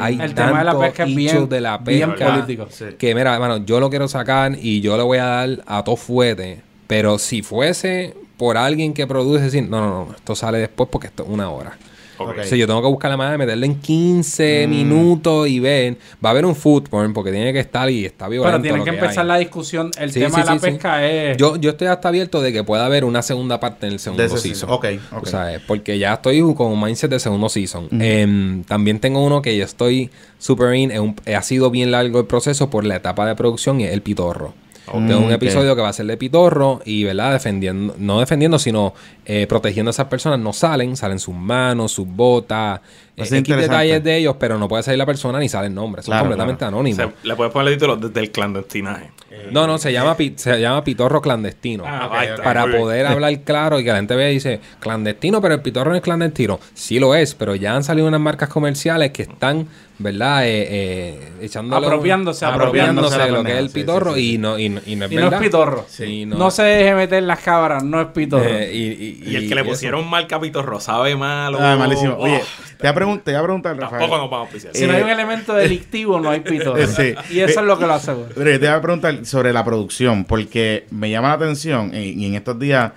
[SPEAKER 4] Hay
[SPEAKER 3] El tema de la
[SPEAKER 4] tanto
[SPEAKER 3] pesca es bien-
[SPEAKER 4] de la
[SPEAKER 3] bien
[SPEAKER 4] pesca
[SPEAKER 3] político.
[SPEAKER 1] Sí.
[SPEAKER 4] que, mira, mano, yo lo quiero sacar y yo le voy a dar a todo fuete, pero si fuese por alguien que produce, decir, no, no, no, esto sale después porque esto es una hora.
[SPEAKER 2] Ok.
[SPEAKER 1] Ok.
[SPEAKER 4] O sea, yo tengo que buscar la manera de meterle en 15
[SPEAKER 3] Mm.
[SPEAKER 4] minutos y ver. Va a haber un food porn porque tiene que estar y está violento.
[SPEAKER 3] Pero tienen
[SPEAKER 4] lo
[SPEAKER 3] que empezar
[SPEAKER 4] hay.
[SPEAKER 3] la discusión. El
[SPEAKER 4] Sí,
[SPEAKER 3] tema
[SPEAKER 4] sí,
[SPEAKER 3] de la
[SPEAKER 4] sí,
[SPEAKER 3] pesca es.
[SPEAKER 4] Yo, yo estoy hasta abierto de que pueda haber una segunda parte en el segundo season.
[SPEAKER 1] Ok, ok.
[SPEAKER 4] O sea, porque ya estoy con un mindset de segundo season. Em, también tengo uno que yo estoy super in. un- ha sido bien largo el proceso por la etapa de producción y es el pitorro. Tengo un episodio que va a ser de pitorro y, ¿verdad? Defendiendo, no defendiendo, sino eh, protegiendo a esas personas. No salen, salen sus manos, sus botas, eh, X
[SPEAKER 1] interesante.
[SPEAKER 4] detalles de ellos, pero no puede salir la persona ni sale el nombre. Son
[SPEAKER 1] Claro,
[SPEAKER 4] completamente
[SPEAKER 1] claro.
[SPEAKER 2] O
[SPEAKER 4] anónimos.
[SPEAKER 2] sea, le puedes poner el título desde el clandestinaje.
[SPEAKER 4] No, no, se llama, pi- se llama pitorro clandestino.
[SPEAKER 2] Ah,
[SPEAKER 1] ok,
[SPEAKER 2] ahí
[SPEAKER 1] ok.
[SPEAKER 2] está,
[SPEAKER 4] para poder hablar claro y que la gente vea y dice, clandestino, pero el pitorro no es clandestino. Sí lo es, pero ya han salido unas marcas comerciales que están, ¿verdad? Eh, eh, echándole un-
[SPEAKER 3] Apropiándose,
[SPEAKER 4] apropiándose
[SPEAKER 1] apropiándose
[SPEAKER 4] de lo que es el
[SPEAKER 1] sí,
[SPEAKER 4] pitorro
[SPEAKER 1] sí, sí.
[SPEAKER 4] Y, no, y, no- y no es
[SPEAKER 3] y no es pitorro.
[SPEAKER 4] Sí,
[SPEAKER 3] no. se deje meter las cabras, no es pitorro.
[SPEAKER 4] Eh, y, y-
[SPEAKER 2] Y el que le
[SPEAKER 4] eso.
[SPEAKER 2] pusieron marca Pitorro sabe malo.
[SPEAKER 1] Ah, malísimo. Oye,
[SPEAKER 2] Oh,
[SPEAKER 1] te voy a preguntar, te voy a preguntar, Rafael.
[SPEAKER 2] tampoco nos vamos a auspiciar.
[SPEAKER 3] si no hay
[SPEAKER 1] eh,
[SPEAKER 3] un elemento delictivo, no hay pitorro.
[SPEAKER 1] Sí.
[SPEAKER 3] Y eso es lo que lo asegura.
[SPEAKER 1] Pero yo te voy a preguntar sobre la producción, porque me llama la atención y, y en estos días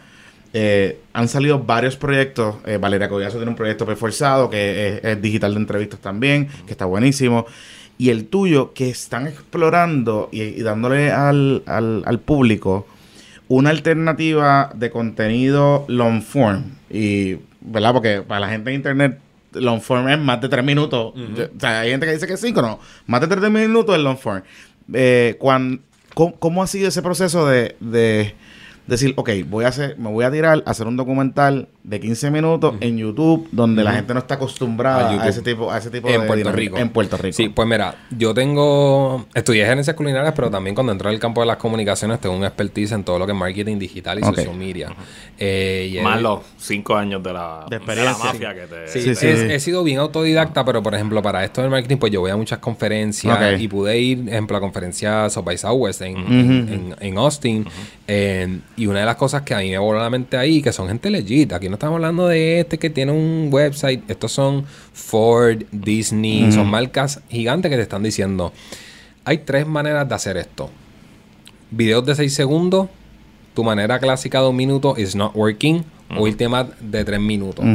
[SPEAKER 1] eh, han salido varios proyectos. Eh, Valeria Collazo tiene un proyecto preforzado que es, es digital de entrevistas también, que está buenísimo. y el tuyo que están explorando y, y dándole al, al, al público una alternativa de contenido long form. Y, ¿verdad? Porque para la gente en internet, long form es más de tres minutos. O sea, hay gente que dice que cinco, no. Más de tres minutos es long form. Eh, cuan- ¿cómo, cómo ha sido ese proceso de, de decir, ok, voy a hacer, me voy a tirar a hacer un documental de 15 minutos en YouTube donde la gente no está acostumbrada a, ese tipo, a ese tipo
[SPEAKER 4] en
[SPEAKER 1] de
[SPEAKER 4] Puerto
[SPEAKER 1] dinámica?
[SPEAKER 4] Rico.
[SPEAKER 1] En Puerto Rico.
[SPEAKER 4] Sí, pues mira, yo tengo. Estudié gerencias culinarias, pero también cuando entré al campo de las comunicaciones tengo un expertise en todo lo que es marketing digital y social media. Eh, y he-
[SPEAKER 2] Más los cinco años de la,
[SPEAKER 1] De
[SPEAKER 2] de la mafia que te...
[SPEAKER 4] Sí,
[SPEAKER 1] Sí, sí,
[SPEAKER 4] he,
[SPEAKER 1] sí.
[SPEAKER 4] he sido bien autodidacta, pero por ejemplo, para esto del marketing, pues yo voy a muchas conferencias y pude ir, ejemplo, a la conferencia South by Southwest en, en, en- en Austin. Eh, y una de las cosas que a mí me voló la mente ahí, que son gente legit. Aquí no estamos hablando de este que tiene un website. Estos son Ford, Disney, son marcas gigantes que te están diciendo. Hay tres maneras de hacer esto. Videos de 6 segundos, tu manera clásica de un minuto is not working, o el tema de 3 minutos.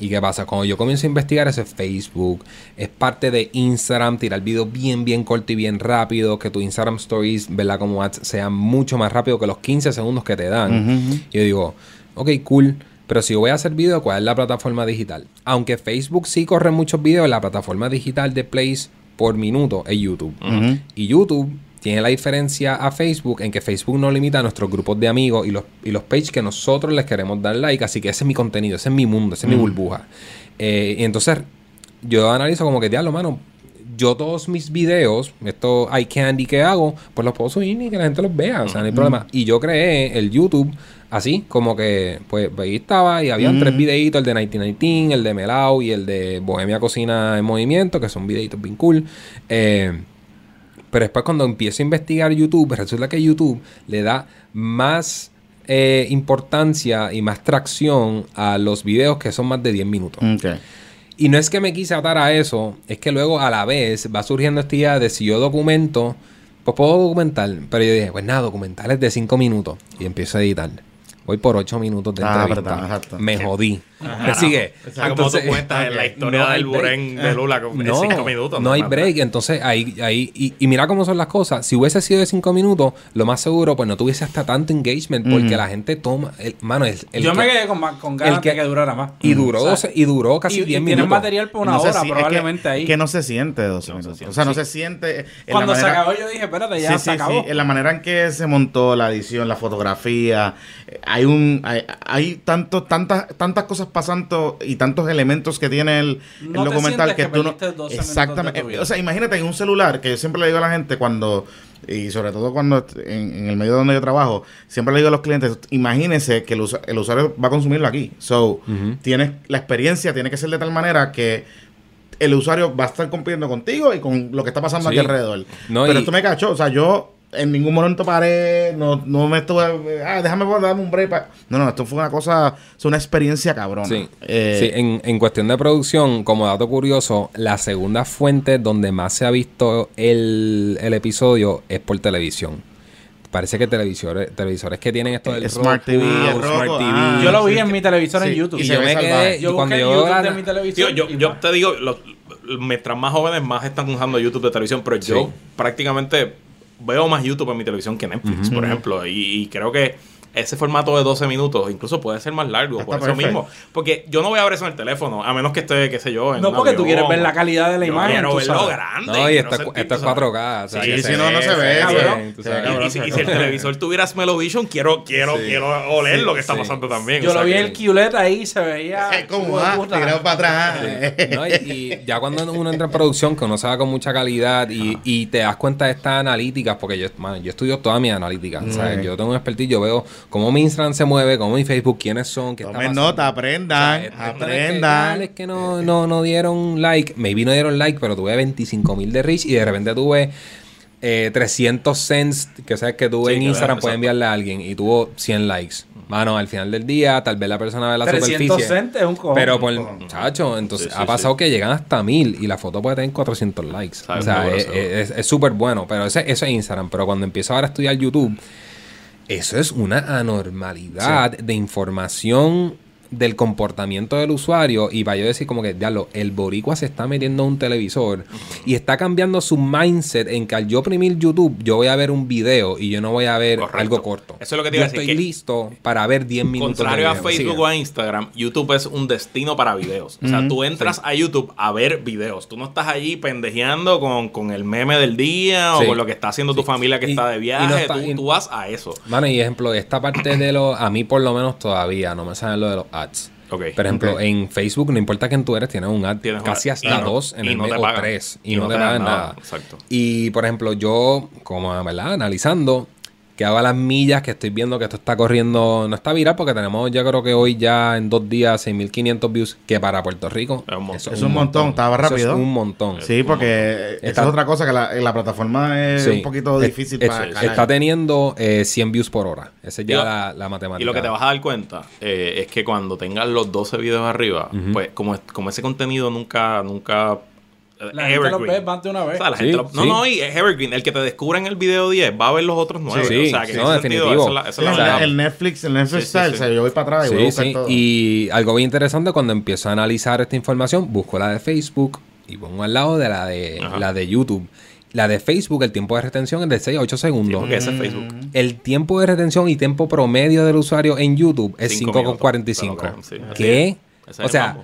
[SPEAKER 4] ¿Y qué pasa? Cuando yo comienzo a investigar eso es Facebook, es parte de Instagram, tirar videos bien, bien corto y bien rápido, que tu Instagram Stories, ¿verdad? Como ads sean mucho más rápido que los 15 segundos que te dan. Yo digo, ok, cool, pero si yo voy a hacer video, ¿cuál es la plataforma digital? Aunque Facebook sí corre muchos videos, la plataforma digital de plays por minuto es YouTube. Y YouTube tiene la diferencia a Facebook en que Facebook no limita a nuestros grupos de amigos y los, y los pages que nosotros les queremos dar like. Así que ese es mi contenido, ese es mi mundo, esa es mi burbuja. Eh, y entonces yo analizo como que, diablo, mano, yo todos mis videos, estos eye candy que hago, pues los puedo subir y que la gente los vea, o sea, no hay problema. Y yo creé el YouTube así, como que, pues ahí estaba y habían
[SPEAKER 1] Mm.
[SPEAKER 4] tres videitos, el de 1919, el de Melau y el de Bohemia Cocina en Movimiento, que son videitos bien cool. Eh, pero después cuando empiezo a investigar YouTube, resulta que YouTube le da más eh, importancia y más tracción a los videos que son más de 10 minutos.
[SPEAKER 1] Ok.
[SPEAKER 4] Y no es que me quise atar a eso, es que luego a la vez va surgiendo esta idea de si yo documento, pues puedo documentar. Pero yo dije, pues nada, documentales de 5 minutos. Y empiezo a editar. Voy por 8 minutos de
[SPEAKER 1] Ah,
[SPEAKER 4] entrevista.
[SPEAKER 1] verdad, exacto.
[SPEAKER 4] Me jodí. Me sigue.
[SPEAKER 2] O sea, como tú cuentas en la historia
[SPEAKER 4] no hay
[SPEAKER 2] del burén de Lula con- en
[SPEAKER 4] No,
[SPEAKER 2] cinco minutos.
[SPEAKER 4] no hay break. Entonces, ahí, ahí, y, y mira cómo son las cosas. Si hubiese sido de cinco minutos, lo más seguro, pues no tuviese hasta tanto engagement, porque la gente toma. El, mano, el, el
[SPEAKER 3] Yo
[SPEAKER 4] que-
[SPEAKER 3] me quedé con, con ganas
[SPEAKER 4] el que-
[SPEAKER 3] de que durara más.
[SPEAKER 4] Y duró,
[SPEAKER 3] O sea,
[SPEAKER 4] y duró casi
[SPEAKER 3] y, y
[SPEAKER 4] 10
[SPEAKER 3] tienes
[SPEAKER 4] minutos.
[SPEAKER 3] material para una hora,
[SPEAKER 1] si- es que-
[SPEAKER 3] probablemente ahí.
[SPEAKER 1] Que no se siente 12 minutos.
[SPEAKER 2] siente.
[SPEAKER 1] o sea, no
[SPEAKER 2] Sí.
[SPEAKER 1] se siente.
[SPEAKER 3] Cuando se acabó, yo dije, espérate, ya
[SPEAKER 1] Sí,
[SPEAKER 3] se
[SPEAKER 1] sí,
[SPEAKER 3] acabó.
[SPEAKER 1] sí. En la manera en que se montó la edición, la fotografía, eh, hay un, hay, hay tanto, tantas, tantas cosas pasando y tantos elementos que tiene el, el
[SPEAKER 3] No te
[SPEAKER 1] documental que,
[SPEAKER 3] que
[SPEAKER 1] tú no.
[SPEAKER 3] perdiste 12 minutos
[SPEAKER 1] Exactamente.
[SPEAKER 3] de tu vida.
[SPEAKER 1] O sea, imagínate en un celular que yo siempre le digo a la gente cuando y sobre todo cuando en, en el medio donde yo trabajo, siempre le digo a los clientes, imagínense que el, usa- el usuario va a consumirlo aquí. So,
[SPEAKER 4] Ujú.
[SPEAKER 1] tienes la experiencia tiene que ser de tal manera que el usuario va a estar compitiendo contigo y con lo que está pasando
[SPEAKER 4] Sí.
[SPEAKER 1] aquí alrededor.
[SPEAKER 4] No,
[SPEAKER 1] Pero
[SPEAKER 4] y-
[SPEAKER 1] esto me cachó, o sea, yo en ningún momento paré, no, no me estuve, ah, déjame darme un break. pa-". No, no, esto fue una cosa, es una experiencia cabrona.
[SPEAKER 4] Sí,
[SPEAKER 1] Eh,
[SPEAKER 4] Sí, en, en cuestión de producción, como dato curioso, la segunda fuente donde más se ha visto el, el episodio es por televisión. Parece que televisores, televisores que tienen esto del
[SPEAKER 1] Eh, Smart TV, el
[SPEAKER 4] Smart TV.
[SPEAKER 1] ah,
[SPEAKER 3] Yo lo vi en mi televisor en
[SPEAKER 1] sí,
[SPEAKER 3] YouTube.
[SPEAKER 1] y
[SPEAKER 4] Y
[SPEAKER 1] se
[SPEAKER 4] yo me quedé,
[SPEAKER 3] Yo
[SPEAKER 4] cuando yo
[SPEAKER 3] YouTube de mi
[SPEAKER 2] Tío,
[SPEAKER 3] televisión.
[SPEAKER 2] yo,
[SPEAKER 3] y
[SPEAKER 2] yo
[SPEAKER 3] va.
[SPEAKER 2] te digo, los, mientras más jóvenes, más están usando YouTube de televisión, pero yo prácticamente veo más YouTube en mi televisión que Netflix, por ejemplo. Y, y creo que ese formato de 12 minutos incluso puede ser más largo,
[SPEAKER 1] Está
[SPEAKER 2] por eso mismo. Porque yo no voy a ver eso en el teléfono, a menos que esté, qué sé yo, en
[SPEAKER 3] No, porque tú quieres ver la calidad de la
[SPEAKER 2] Yo
[SPEAKER 3] imagen,
[SPEAKER 2] Quiero verlo
[SPEAKER 3] sabes.
[SPEAKER 2] grande.
[SPEAKER 4] No, y esto, es
[SPEAKER 2] tú sabes.
[SPEAKER 4] 4K. o sea,
[SPEAKER 1] Sí, sí, no, no se ve,
[SPEAKER 4] bien,
[SPEAKER 1] cabrón.
[SPEAKER 2] Y, si, y si el televisor tuviera Smell-O-Vision, quiero, quiero,
[SPEAKER 4] Sí.
[SPEAKER 2] quiero oler
[SPEAKER 4] Sí,
[SPEAKER 2] lo que está
[SPEAKER 4] sí.
[SPEAKER 2] pasando también.
[SPEAKER 3] Yo
[SPEAKER 2] o sea
[SPEAKER 3] lo vi
[SPEAKER 2] que-
[SPEAKER 3] en el QLED ahí, se veía.
[SPEAKER 1] Es como, ah, tirado para atrás.
[SPEAKER 4] No, y, y ya cuando uno entra en producción, que uno se va con mucha calidad y, y te das cuenta de estas analíticas, porque yo, mano, yo estudio todas mis analíticas.
[SPEAKER 1] Ok.
[SPEAKER 4] Yo tengo un expertise, yo veo cómo mi Instagram se mueve, cómo mi Facebook, quiénes son, qué está
[SPEAKER 1] Tomen
[SPEAKER 4] pasando.
[SPEAKER 1] nota, aprendan,
[SPEAKER 4] O sea,
[SPEAKER 1] aprendan.
[SPEAKER 4] "Dale, Es que no, no, no dieron like. Maybe no dieron like, pero tuve 25 mil de reach y de repente tuve eh, 300 cents que sabes que tú
[SPEAKER 2] Sí,
[SPEAKER 4] en Instagram puedes enviarle a alguien y tuvo 100 likes. Mano, al final del día, tal vez la persona ve la
[SPEAKER 3] 300
[SPEAKER 4] superficie.
[SPEAKER 3] cents es un cojón.
[SPEAKER 4] Pero
[SPEAKER 1] Un
[SPEAKER 4] por
[SPEAKER 1] cojón.
[SPEAKER 4] muchacho, entonces
[SPEAKER 2] Sí, sí,
[SPEAKER 4] ha pasado
[SPEAKER 2] sí.
[SPEAKER 4] que llegan hasta mil y la foto puede tener 400 likes.
[SPEAKER 2] Sabe,
[SPEAKER 4] o sea, es súper bueno. Pero ese, eso es Instagram. Pero cuando empiezo ahora a estudiar YouTube, eso es una anormalidad de información del comportamiento del usuario y para yo decir como que, diablo, el boricua se está metiendo a un televisor y está cambiando su mindset en que al yo oprimir YouTube, yo voy a ver un video y yo no voy a ver
[SPEAKER 2] Correcto.
[SPEAKER 4] algo corto.
[SPEAKER 2] Eso es lo que te
[SPEAKER 4] yo
[SPEAKER 2] iba a decir,
[SPEAKER 4] estoy
[SPEAKER 2] que-
[SPEAKER 4] listo para ver 10 minutos
[SPEAKER 2] Contrario
[SPEAKER 4] de
[SPEAKER 2] a. Facebook o a Instagram, YouTube es un destino para videos. O sea, tú entras a YouTube a ver videos. Tú no estás allí pendejeando con, con el meme del día o
[SPEAKER 4] Sí.
[SPEAKER 2] con lo que está haciendo tu familia que
[SPEAKER 4] Y-
[SPEAKER 2] está de
[SPEAKER 4] y no
[SPEAKER 2] viaje.
[SPEAKER 4] está-
[SPEAKER 2] tú,
[SPEAKER 4] y-
[SPEAKER 2] tú vas a eso.
[SPEAKER 4] Mano, y ejemplo, esta parte de los, a mí por lo menos todavía no me salen lo de los ads.
[SPEAKER 2] Ok.
[SPEAKER 4] Por ejemplo, en Facebook, no importa quién tú eres, tienes un ad
[SPEAKER 2] Tienes
[SPEAKER 4] casi
[SPEAKER 2] una-
[SPEAKER 4] hasta
[SPEAKER 2] no-
[SPEAKER 4] dos en el
[SPEAKER 2] no
[SPEAKER 4] mes o tres y, no, te pagan nada.
[SPEAKER 2] Exacto.
[SPEAKER 4] Y por ejemplo, yo, como ¿verdad? analizando, que hago las millas que estoy viendo que esto está corriendo, no está viral porque tenemos, yo creo que hoy ya en dos días 6.500 views, que para Puerto Rico
[SPEAKER 2] Es un montón.
[SPEAKER 4] eso
[SPEAKER 1] Es un montón, estaba
[SPEAKER 4] Eso
[SPEAKER 1] rápido.
[SPEAKER 4] es un montón.
[SPEAKER 1] Sí, porque
[SPEAKER 4] Está-
[SPEAKER 1] es otra cosa que la, la plataforma es
[SPEAKER 4] Sí.
[SPEAKER 1] un poquito
[SPEAKER 4] Es-
[SPEAKER 1] difícil
[SPEAKER 4] es-
[SPEAKER 1] para
[SPEAKER 4] Está
[SPEAKER 1] calar.
[SPEAKER 4] teniendo eh, 100 views por hora. Esa es ya
[SPEAKER 2] Y lo-
[SPEAKER 4] la, la matemática.
[SPEAKER 2] Y lo que te vas a dar cuenta eh, es que cuando tengas los 12 videos arriba, pues como, como ese contenido nunca, nunca...
[SPEAKER 3] La gente los
[SPEAKER 2] evergreen.
[SPEAKER 3] ve más de una
[SPEAKER 2] O
[SPEAKER 3] vez.
[SPEAKER 2] sea, la
[SPEAKER 4] Sí,
[SPEAKER 2] gente lo- no,
[SPEAKER 4] sí.
[SPEAKER 2] no, y es evergreen. El que te descubra en el video 10 va a ver los otros 9.
[SPEAKER 4] Sí,
[SPEAKER 2] o sea, que en
[SPEAKER 4] no,
[SPEAKER 2] ese sentido,
[SPEAKER 4] definitivo.
[SPEAKER 2] esa es la- esa
[SPEAKER 1] Sí,
[SPEAKER 2] es la
[SPEAKER 1] el-
[SPEAKER 2] verdad.
[SPEAKER 1] el Netflix, el Netflix
[SPEAKER 2] Sí, sí,
[SPEAKER 1] style,
[SPEAKER 2] sí.
[SPEAKER 1] o sea, yo voy para atrás y voy a
[SPEAKER 4] Sí,
[SPEAKER 1] buscar
[SPEAKER 4] sí.
[SPEAKER 1] todo.
[SPEAKER 4] Y algo bien interesante cuando empiezo a analizar esta información, busco la de Facebook y pongo al lado de la de
[SPEAKER 2] Ajá.
[SPEAKER 4] la de YouTube. La de Facebook, el tiempo de retención es de 6 a 8
[SPEAKER 2] Sí,
[SPEAKER 4] segundos.
[SPEAKER 2] porque ese es Facebook.
[SPEAKER 4] El tiempo de retención y tiempo promedio del usuario en YouTube es
[SPEAKER 2] Cinco
[SPEAKER 4] 5,45.
[SPEAKER 2] minutos, te lo creo, sí.
[SPEAKER 4] ¿Qué?
[SPEAKER 2] Es
[SPEAKER 4] O sea,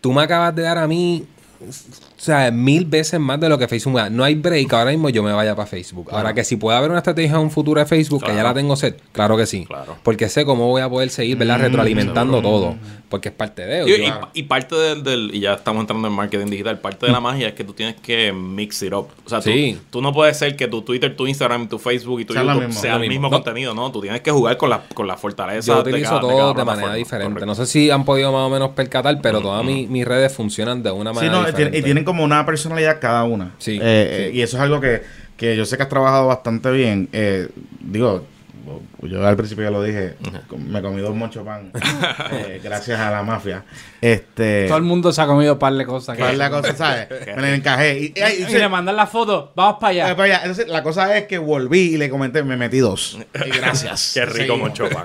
[SPEAKER 4] tú me acabas de dar a mí, o sea, mil veces más de lo que Facebook me da. No hay break ahora mismo yo me vaya para Facebook. Ahora que si puede haber una estrategia en un futuro de Facebook, que ya la tengo set, claro que sí.
[SPEAKER 2] Claro.
[SPEAKER 4] Porque sé cómo voy a poder seguir, ¿verdad? Retroalimentando todo. Porque es parte de
[SPEAKER 2] Y,
[SPEAKER 4] yo-
[SPEAKER 2] y- y parte del, del- y ya estamos entrando en marketing digital, parte de la magia es que tú tienes que mix it up. O sea, tú,
[SPEAKER 4] Sí.
[SPEAKER 2] tú no puedes ser que tu Twitter, tu Instagram, tu Facebook y tu
[SPEAKER 1] Sea
[SPEAKER 2] YouTube
[SPEAKER 1] mismo.
[SPEAKER 2] sea
[SPEAKER 4] Lo
[SPEAKER 2] el
[SPEAKER 4] mismo.
[SPEAKER 2] mismo
[SPEAKER 4] No.
[SPEAKER 2] contenido, ¿no? Tú tienes que jugar con la, con la fortaleza
[SPEAKER 4] Yo
[SPEAKER 2] de
[SPEAKER 4] utilizo
[SPEAKER 2] cada-
[SPEAKER 4] todo
[SPEAKER 2] de, cada
[SPEAKER 4] de, manera
[SPEAKER 2] plataforma.
[SPEAKER 4] diferente.
[SPEAKER 2] Correcto.
[SPEAKER 4] No sé si han podido más o menos percatar, pero todas mis, mis redes funcionan de una
[SPEAKER 1] Sí,
[SPEAKER 4] manera
[SPEAKER 1] no,
[SPEAKER 4] diferente.
[SPEAKER 1] y tienen como una personalidad cada una.
[SPEAKER 4] Sí,
[SPEAKER 1] Eh, eh,
[SPEAKER 4] sí.
[SPEAKER 1] Y eso es algo que, que yo sé que has trabajado bastante bien. Eh, digo, yo al principio ya lo dije, me comí dos mocho pan eh, gracias a la mafia. Este,
[SPEAKER 3] Todo el mundo se ha comido par de cosas.
[SPEAKER 1] ¿cuál es
[SPEAKER 3] que-
[SPEAKER 1] la cosa, ¿sabes? Me la encajé. Y, y- y-
[SPEAKER 3] Y le mandan la foto, vamos para allá.
[SPEAKER 1] para allá. Entonces, la cosa es que volví y le comenté, me metí dos. Y gracias.
[SPEAKER 2] Qué rico
[SPEAKER 1] Seguimos.
[SPEAKER 2] mucho pan.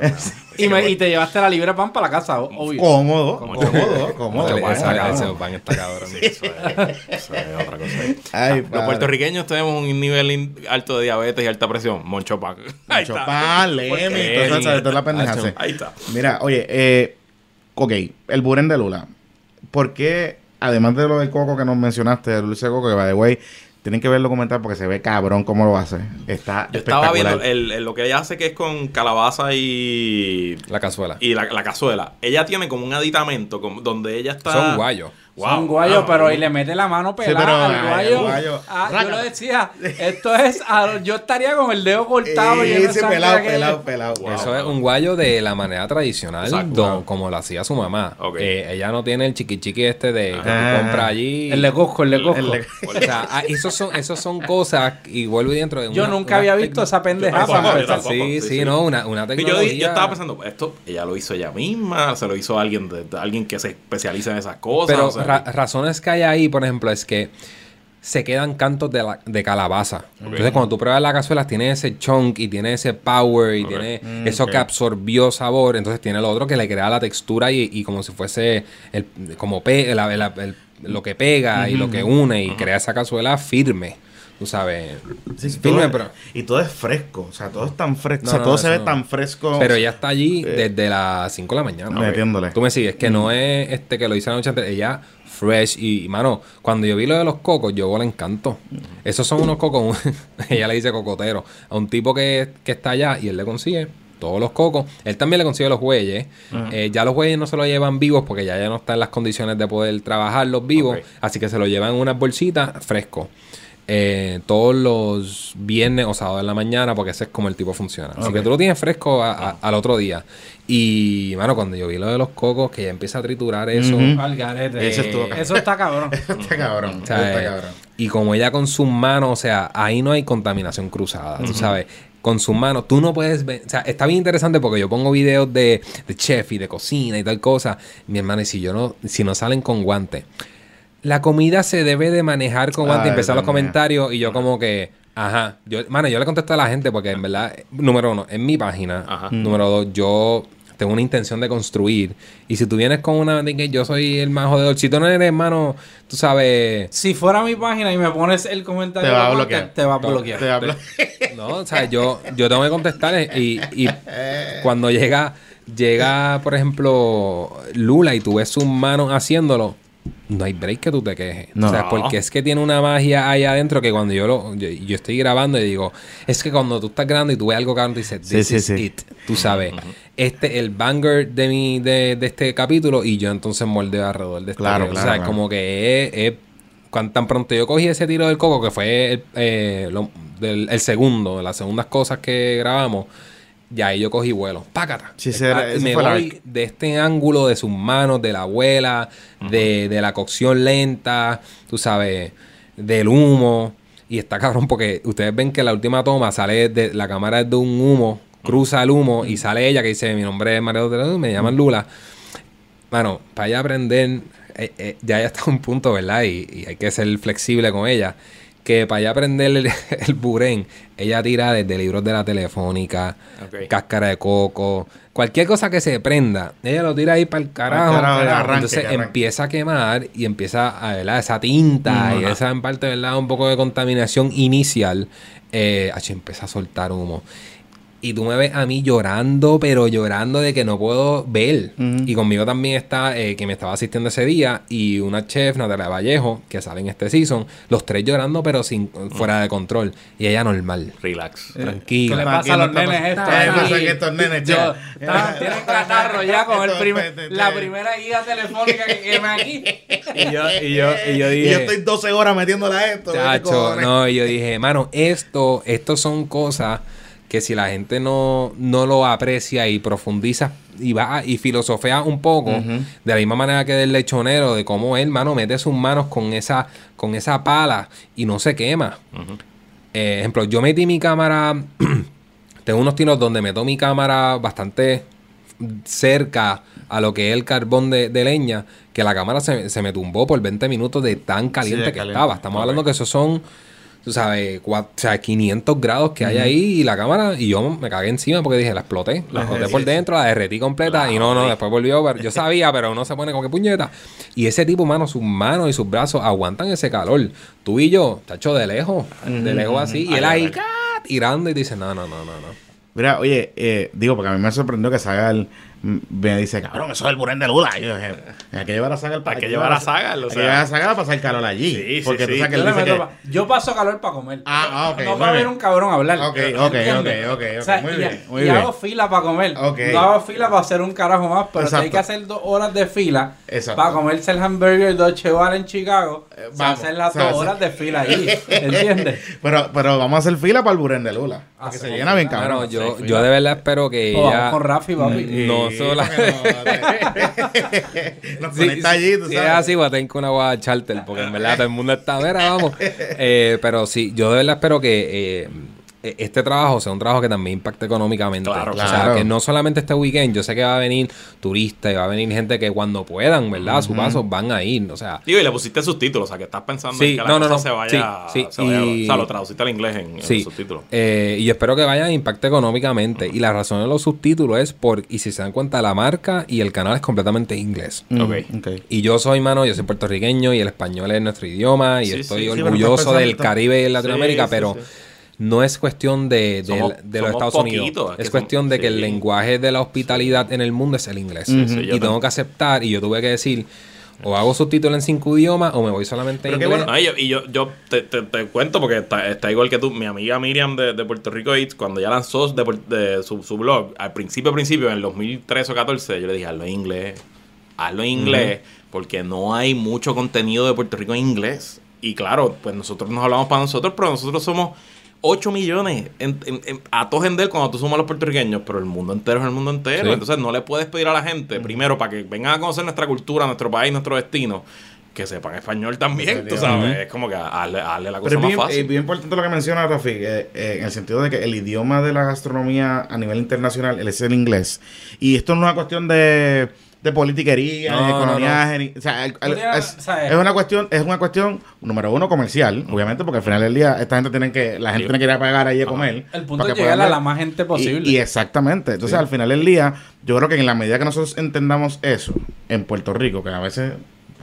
[SPEAKER 3] Y, me- y te llevaste la libra pan para la casa, obvio.
[SPEAKER 1] Cómodo, cómodo, cómodo.
[SPEAKER 4] Ese-
[SPEAKER 1] Bueno,
[SPEAKER 4] ese- pan está cabrón.
[SPEAKER 2] Eso es, eso es otra cosa.
[SPEAKER 1] Ay,
[SPEAKER 2] Los puertorriqueños tenemos un nivel alto de diabetes y alta presión. Moncho pan. Está.
[SPEAKER 1] pan, toda toda la pendeja. Sí.
[SPEAKER 2] Ahí está.
[SPEAKER 1] Mira, oye, eh, ok, el buren de Lula. ¿Por qué, además de lo del coco que nos mencionaste, el dulce de coco, que by the way, tienen que ver el documental porque se ve cabrón cómo lo hace? Está
[SPEAKER 2] Yo estaba viendo el, el- lo que ella hace que es con calabaza y,
[SPEAKER 4] La cazuela.
[SPEAKER 2] y la, la cazuela. Ella tiene como un aditamento como- donde ella está.
[SPEAKER 4] Son guayos.
[SPEAKER 2] Wow,
[SPEAKER 3] Son guayos,
[SPEAKER 2] wow.
[SPEAKER 3] pero y le mete la mano pelada
[SPEAKER 1] pero,
[SPEAKER 3] al
[SPEAKER 1] ay,
[SPEAKER 3] guayo. Ah, yo lo decía, esto es, ah, yo estaría con el dedo cortado. de
[SPEAKER 1] Ese pelado, pelado, pelado.
[SPEAKER 2] Wow.
[SPEAKER 4] Eso es un guayo de la manera tradicional,
[SPEAKER 2] Exacto.
[SPEAKER 4] don- como lo hacía su mamá.
[SPEAKER 2] Ok.
[SPEAKER 4] Eh, ella no tiene el chiqui chiqui este de que tú
[SPEAKER 1] Ah.
[SPEAKER 4] compras allí.
[SPEAKER 3] El de Costco, el de Costco.
[SPEAKER 1] El de-
[SPEAKER 4] O sea, ah, esos son, esos son cosas y vuelvo y dentro de
[SPEAKER 3] Yo
[SPEAKER 4] una-
[SPEAKER 3] nunca
[SPEAKER 4] una
[SPEAKER 3] había visto esa pendejada para
[SPEAKER 2] yo.
[SPEAKER 4] Sí,
[SPEAKER 2] Sí,
[SPEAKER 4] sí, no, una, una
[SPEAKER 2] Y yo,
[SPEAKER 4] tecnología.
[SPEAKER 2] yo estaba pensando, esto ella lo hizo ella misma, se lo hizo alguien de, de alguien que se especializa en esas cosas.
[SPEAKER 4] Pero
[SPEAKER 2] o sea,
[SPEAKER 4] ra- razones que hay ahí, por ejemplo, es que se quedan cantos de, la- de calabaza. Entonces, cuando tú pruebas la cazuela, tiene ese chunk y tiene ese power y tiene
[SPEAKER 1] Mm,
[SPEAKER 4] eso que absorbió sabor. Entonces, tiene lo otro que le crea la textura y, y como si fuese el, como pe- el- lo que pega y lo que une y crea esa cazuela firme. Tú sabes.
[SPEAKER 1] Sí,
[SPEAKER 4] firme,
[SPEAKER 1] todo-
[SPEAKER 4] pero.
[SPEAKER 1] Y todo es fresco, o sea, todo es tan fresco,
[SPEAKER 4] No,
[SPEAKER 1] o sea,
[SPEAKER 4] no,
[SPEAKER 1] todo se ve
[SPEAKER 4] no.
[SPEAKER 1] tan fresco.
[SPEAKER 4] Pero ella está allí
[SPEAKER 1] Eh,
[SPEAKER 4] desde las 5 de la mañana.
[SPEAKER 1] metiéndole.
[SPEAKER 4] Tú me sigues, que no es este que lo hice la noche antes, ella fresh y, mano, cuando yo vi lo de los cocos, yo le encanto. Esos son unos cocos, ella le dice cocotero, a un tipo que, que está allá y él le consigue todos los cocos. Él también le consigue los bueyes. Eh, ya los bueyes no se los llevan vivos porque ya, ya no está en las condiciones de poder trabajarlos vivos, así que se los llevan en unas bolsitas frescos. Eh, todos los viernes o sábados en la mañana, porque ese es como el tipo funciona. Así
[SPEAKER 1] Ok.
[SPEAKER 4] que tú lo tienes fresco a- a- al otro día. Y, mano, cuando yo vi lo de los cocos, que ya empieza a triturar eso.
[SPEAKER 1] Ujú.
[SPEAKER 3] Al garete.
[SPEAKER 1] Ese estuvo cabrón.
[SPEAKER 3] Eso está cabrón.
[SPEAKER 1] está cabrón,
[SPEAKER 4] o sea,
[SPEAKER 1] está
[SPEAKER 4] eh,
[SPEAKER 1] cabrón.
[SPEAKER 4] y como ella con sus manos, o sea, ahí no hay contaminación cruzada, tú sabes. Con sus manos, tú no puedes ver. O sea, está bien interesante porque yo pongo videos de, de chef y de cocina y tal cosa. Mi hermano, y si yo no, si no salen con guantes. La comida se debe de manejar con guantes.
[SPEAKER 1] Ay,
[SPEAKER 4] Empezar los comentarios y yo como que, ajá. Yo, mano, yo le contesto a la gente porque en verdad, número uno, en mi página.
[SPEAKER 2] Ajá.
[SPEAKER 4] Número dos, yo tengo una intención de construir. Y si tú vienes con una de que yo soy el más jodedor, si tú no eres hermano, tú sabes.
[SPEAKER 3] Si fuera mi página y me pones el comentario,
[SPEAKER 1] Te va a bloquear.
[SPEAKER 3] Te va a bloquear.
[SPEAKER 1] Te
[SPEAKER 4] No, o sea, yo, yo tengo que contestar y, y cuando llega, llega, por ejemplo, Lula y tú ves sus manos haciéndolo, no hay break que tú te quejes.
[SPEAKER 1] No.
[SPEAKER 4] O sea, porque es que tiene una magia ahí adentro que cuando yo lo yo, yo estoy grabando y digo, es que cuando tú estás grabando y tú ves algo cabrón, dices, this
[SPEAKER 1] sí,
[SPEAKER 4] is
[SPEAKER 1] sí.
[SPEAKER 4] it. Tú sabes, este el banger de mi, de, de este capítulo y yo entonces moldeo alrededor de este
[SPEAKER 1] Claro, claro,
[SPEAKER 4] O sea,
[SPEAKER 1] claro.
[SPEAKER 4] como que es, es- cuan- tan pronto yo cogí ese tiro del coco, que fue el, eh, lo- del, el segundo, de las segundas cosas que grabamos, ya ahí yo cogí vuelo. Pácata.
[SPEAKER 1] Sí, ese era- ese
[SPEAKER 4] me voy de este ángulo de sus manos, de la abuela, de, de la cocción lenta, tú sabes, del humo. Y está cabrón porque ustedes ven que la última toma sale de la cámara es de un humo, cruza el humo y sale ella que dice, mi nombre es Mario de la- me llaman Lula. Bueno, para ella aprender, eh, eh, ya ya está un punto, ¿verdad? Y, y hay que ser flexible con ella. Que para ella aprender el, el burén, ella tira desde libros de la telefónica, cáscara de coco, cualquier cosa que se prenda, ella lo tira ahí para el carajo.
[SPEAKER 1] carajo, que arranque,
[SPEAKER 4] Entonces empieza a quemar y empieza a, ¿verdad? Esa tinta y esa en parte, ¿verdad? Un poco de contaminación inicial. Eh, ach, empieza a soltar humo. Y tú me ves a mí llorando, pero llorando de que no puedo ver.
[SPEAKER 1] Ujú.
[SPEAKER 4] Y conmigo también está, eh, que me estaba asistiendo ese día, y una chef, Natalia Vallejo, que sale en este season, los tres llorando, pero sin fuera de control. Y ella normal.
[SPEAKER 2] Relax.
[SPEAKER 3] ¿Qué le
[SPEAKER 4] Tranquila.
[SPEAKER 3] pasa a los nenes estos?
[SPEAKER 1] ¿Qué le pasa a estos nenes,
[SPEAKER 3] Yo- Tienen catarro ya con el
[SPEAKER 1] Esto-
[SPEAKER 3] primer-
[SPEAKER 1] este-
[SPEAKER 3] la primera guía telefónica que quema aquí.
[SPEAKER 4] Y yo, y yo, y yo
[SPEAKER 1] Y
[SPEAKER 4] dije...
[SPEAKER 1] yo estoy 12 horas metiéndola a esto. ¿qué
[SPEAKER 4] Chacho, no, y yo dije, mano, esto, esto son cosas que si la gente no, no lo aprecia y profundiza y va y filosofea un poco, de la misma manera que del lechonero, de cómo él, mano, mete sus manos con esa, con esa pala y no se quema. Eh, ejemplo, yo metí mi cámara, tengo unos tiros donde meto mi cámara bastante cerca a lo que es el carbón de, de leña, que la cámara se, se me tumbó por 20 minutos de tan caliente
[SPEAKER 1] de
[SPEAKER 4] que
[SPEAKER 1] caliente.
[SPEAKER 4] estaba. Estamos hablando que esos son, tú sabes, cua- o sea, 500 grados que hay ahí y la cámara, y yo me cagué encima porque dije, la exploté, la exploté por dentro, la derretí completa y no, no, después volvió, pero yo sabía, pero uno se pone con que puñeta. Y ese tipo, mano, sus manos y sus brazos aguantan ese calor. Tú y yo, tacho de lejos, de lejos así, y él ahí, tirando y dice, no, no, no, no, no.
[SPEAKER 1] Mira, oye, eh, digo, porque a mí me sorprendió que Saga el- me dice, cabrón, eso es el burén de Lula. Y yo dije, hay que llevar a Saga
[SPEAKER 2] Hay que llevar a Saga, o
[SPEAKER 1] Hay
[SPEAKER 2] sea.
[SPEAKER 1] que llevar a Saga para pasar calor allí.
[SPEAKER 2] Sí, sí,
[SPEAKER 1] porque tú
[SPEAKER 2] sí.
[SPEAKER 1] sabes que
[SPEAKER 3] Yo,
[SPEAKER 1] él
[SPEAKER 3] le
[SPEAKER 1] dice
[SPEAKER 3] meto
[SPEAKER 1] que...
[SPEAKER 3] pa- yo paso calor para comer.
[SPEAKER 1] Ah, ah, ok,
[SPEAKER 3] No para ver un cabrón hablar.
[SPEAKER 1] Ok, ok,
[SPEAKER 3] ¿Entiendes?
[SPEAKER 1] ok, ok, ok,
[SPEAKER 3] O sea,
[SPEAKER 1] muy
[SPEAKER 3] y,
[SPEAKER 1] bien, muy
[SPEAKER 3] y
[SPEAKER 1] bien.
[SPEAKER 3] hago fila para comer.
[SPEAKER 1] Ok.
[SPEAKER 3] No hago fila para hacer un carajo más, pero si hay que hacer dos horas de fila
[SPEAKER 1] Exacto.
[SPEAKER 3] para comerse el hamburger Dolce Bar en Chicago,
[SPEAKER 1] Eh,
[SPEAKER 3] se
[SPEAKER 1] vamos,
[SPEAKER 3] hacen las
[SPEAKER 1] o sea,
[SPEAKER 3] dos horas de fila allí. ¿Entiendes?
[SPEAKER 1] Pero, pero vamos a hacer fila para el burén de Lula.
[SPEAKER 3] Ah,
[SPEAKER 1] que se llena bien cabrón.
[SPEAKER 4] Yo, yo de verdad espero que ella...
[SPEAKER 3] con Rafi, papi.
[SPEAKER 4] Sola.
[SPEAKER 1] no- Nos
[SPEAKER 4] Sí,
[SPEAKER 1] conecta allí, tú
[SPEAKER 4] si
[SPEAKER 1] sabes.
[SPEAKER 4] es así, voy a tener que una guada charter, porque en verdad todo el mundo está, mira, vamos. Eh, pero sí, yo de verdad espero que eh, este trabajo sea un trabajo que también impacte económicamente.
[SPEAKER 2] Claro,
[SPEAKER 4] o sea,
[SPEAKER 1] claro.
[SPEAKER 4] que no solamente este weekend, yo sé que va a venir turistas y va a venir gente que cuando puedan, ¿verdad? A su paso van a ir, o sea...
[SPEAKER 2] Digo, y le pusiste subtítulos, o sea, que estás pensando
[SPEAKER 4] Sí,
[SPEAKER 2] en que la
[SPEAKER 4] no, no,
[SPEAKER 2] cosa
[SPEAKER 4] no.
[SPEAKER 2] se vaya,
[SPEAKER 4] Sí, sí,
[SPEAKER 2] se vaya-
[SPEAKER 4] y-
[SPEAKER 2] O sea, lo traduciste al inglés en, en los subtítulos.
[SPEAKER 4] eh, y espero que vayan a impacte económicamente. Y la razón de los subtítulos es por, y si se dan cuenta, la marca y el canal es completamente inglés.
[SPEAKER 1] Mm,
[SPEAKER 2] Ok.
[SPEAKER 1] ok.
[SPEAKER 4] Y yo soy, mano, yo soy puertorriqueño y el español es nuestro idioma y
[SPEAKER 2] Sí,
[SPEAKER 4] estoy orgulloso del Caribe y Latinoamérica,
[SPEAKER 2] Sí, sí,
[SPEAKER 4] pero
[SPEAKER 2] sí.
[SPEAKER 4] No es cuestión de, de-
[SPEAKER 2] Somos-
[SPEAKER 4] de los Estados Unidos.
[SPEAKER 2] es que
[SPEAKER 4] Es
[SPEAKER 2] somos-
[SPEAKER 4] cuestión de que el lenguaje de la hospitalidad en el mundo es el inglés. Y tengo que aceptar, y yo tuve que decir, o hago subtítulos en cinco idiomas o me voy solamente en
[SPEAKER 1] Pero
[SPEAKER 4] inglés.
[SPEAKER 1] bueno.
[SPEAKER 2] Y yo, y yo, yo te, te- te cuento porque está, está igual que tú. Mi amiga Miriam de, de Puerto Rico Eats, cuando ya lanzó de, de su, su blog, al principio, principio, en el 2013 o 14, yo le dije, hazlo en inglés. Hazlo en inglés, porque no hay mucho contenido de Puerto Rico en inglés. Y claro, pues nosotros nos hablamos para nosotros, pero nosotros somos 8 millones en, en, en- a todos en del cuando tú sumas a los puertorriqueños, pero el mundo entero es el mundo entero.
[SPEAKER 4] Sí.
[SPEAKER 2] Entonces no le puedes pedir a la gente, primero, para que vengan a conocer nuestra cultura, nuestro país, nuestro destino, que sepan español también, tú sabes. Es como que hazle, hazle la cosa
[SPEAKER 1] Pero es
[SPEAKER 2] más
[SPEAKER 1] bien,
[SPEAKER 2] fácil.
[SPEAKER 1] es bien importante lo que menciona Rafi, eh, eh, en el sentido de que el idioma de la gastronomía a nivel internacional es el inglés. Y esto no es una cuestión de, de politiquería,
[SPEAKER 4] No,
[SPEAKER 1] de
[SPEAKER 4] no,
[SPEAKER 1] coloniaje, ni- o sea, el- el-
[SPEAKER 3] Podría-
[SPEAKER 1] es, una cuestión, es una cuestión número uno comercial, obviamente, porque al final del día esta gente tiene que, la gente
[SPEAKER 2] Sí.
[SPEAKER 1] tiene que ir a pagar ahí a comer.
[SPEAKER 3] El punto
[SPEAKER 1] para
[SPEAKER 3] es
[SPEAKER 1] que
[SPEAKER 3] llegar a la más gente posible.
[SPEAKER 1] Y, y exactamente. Entonces, al final del día, yo creo que en la medida que nosotros entendamos eso en Puerto Rico, que a veces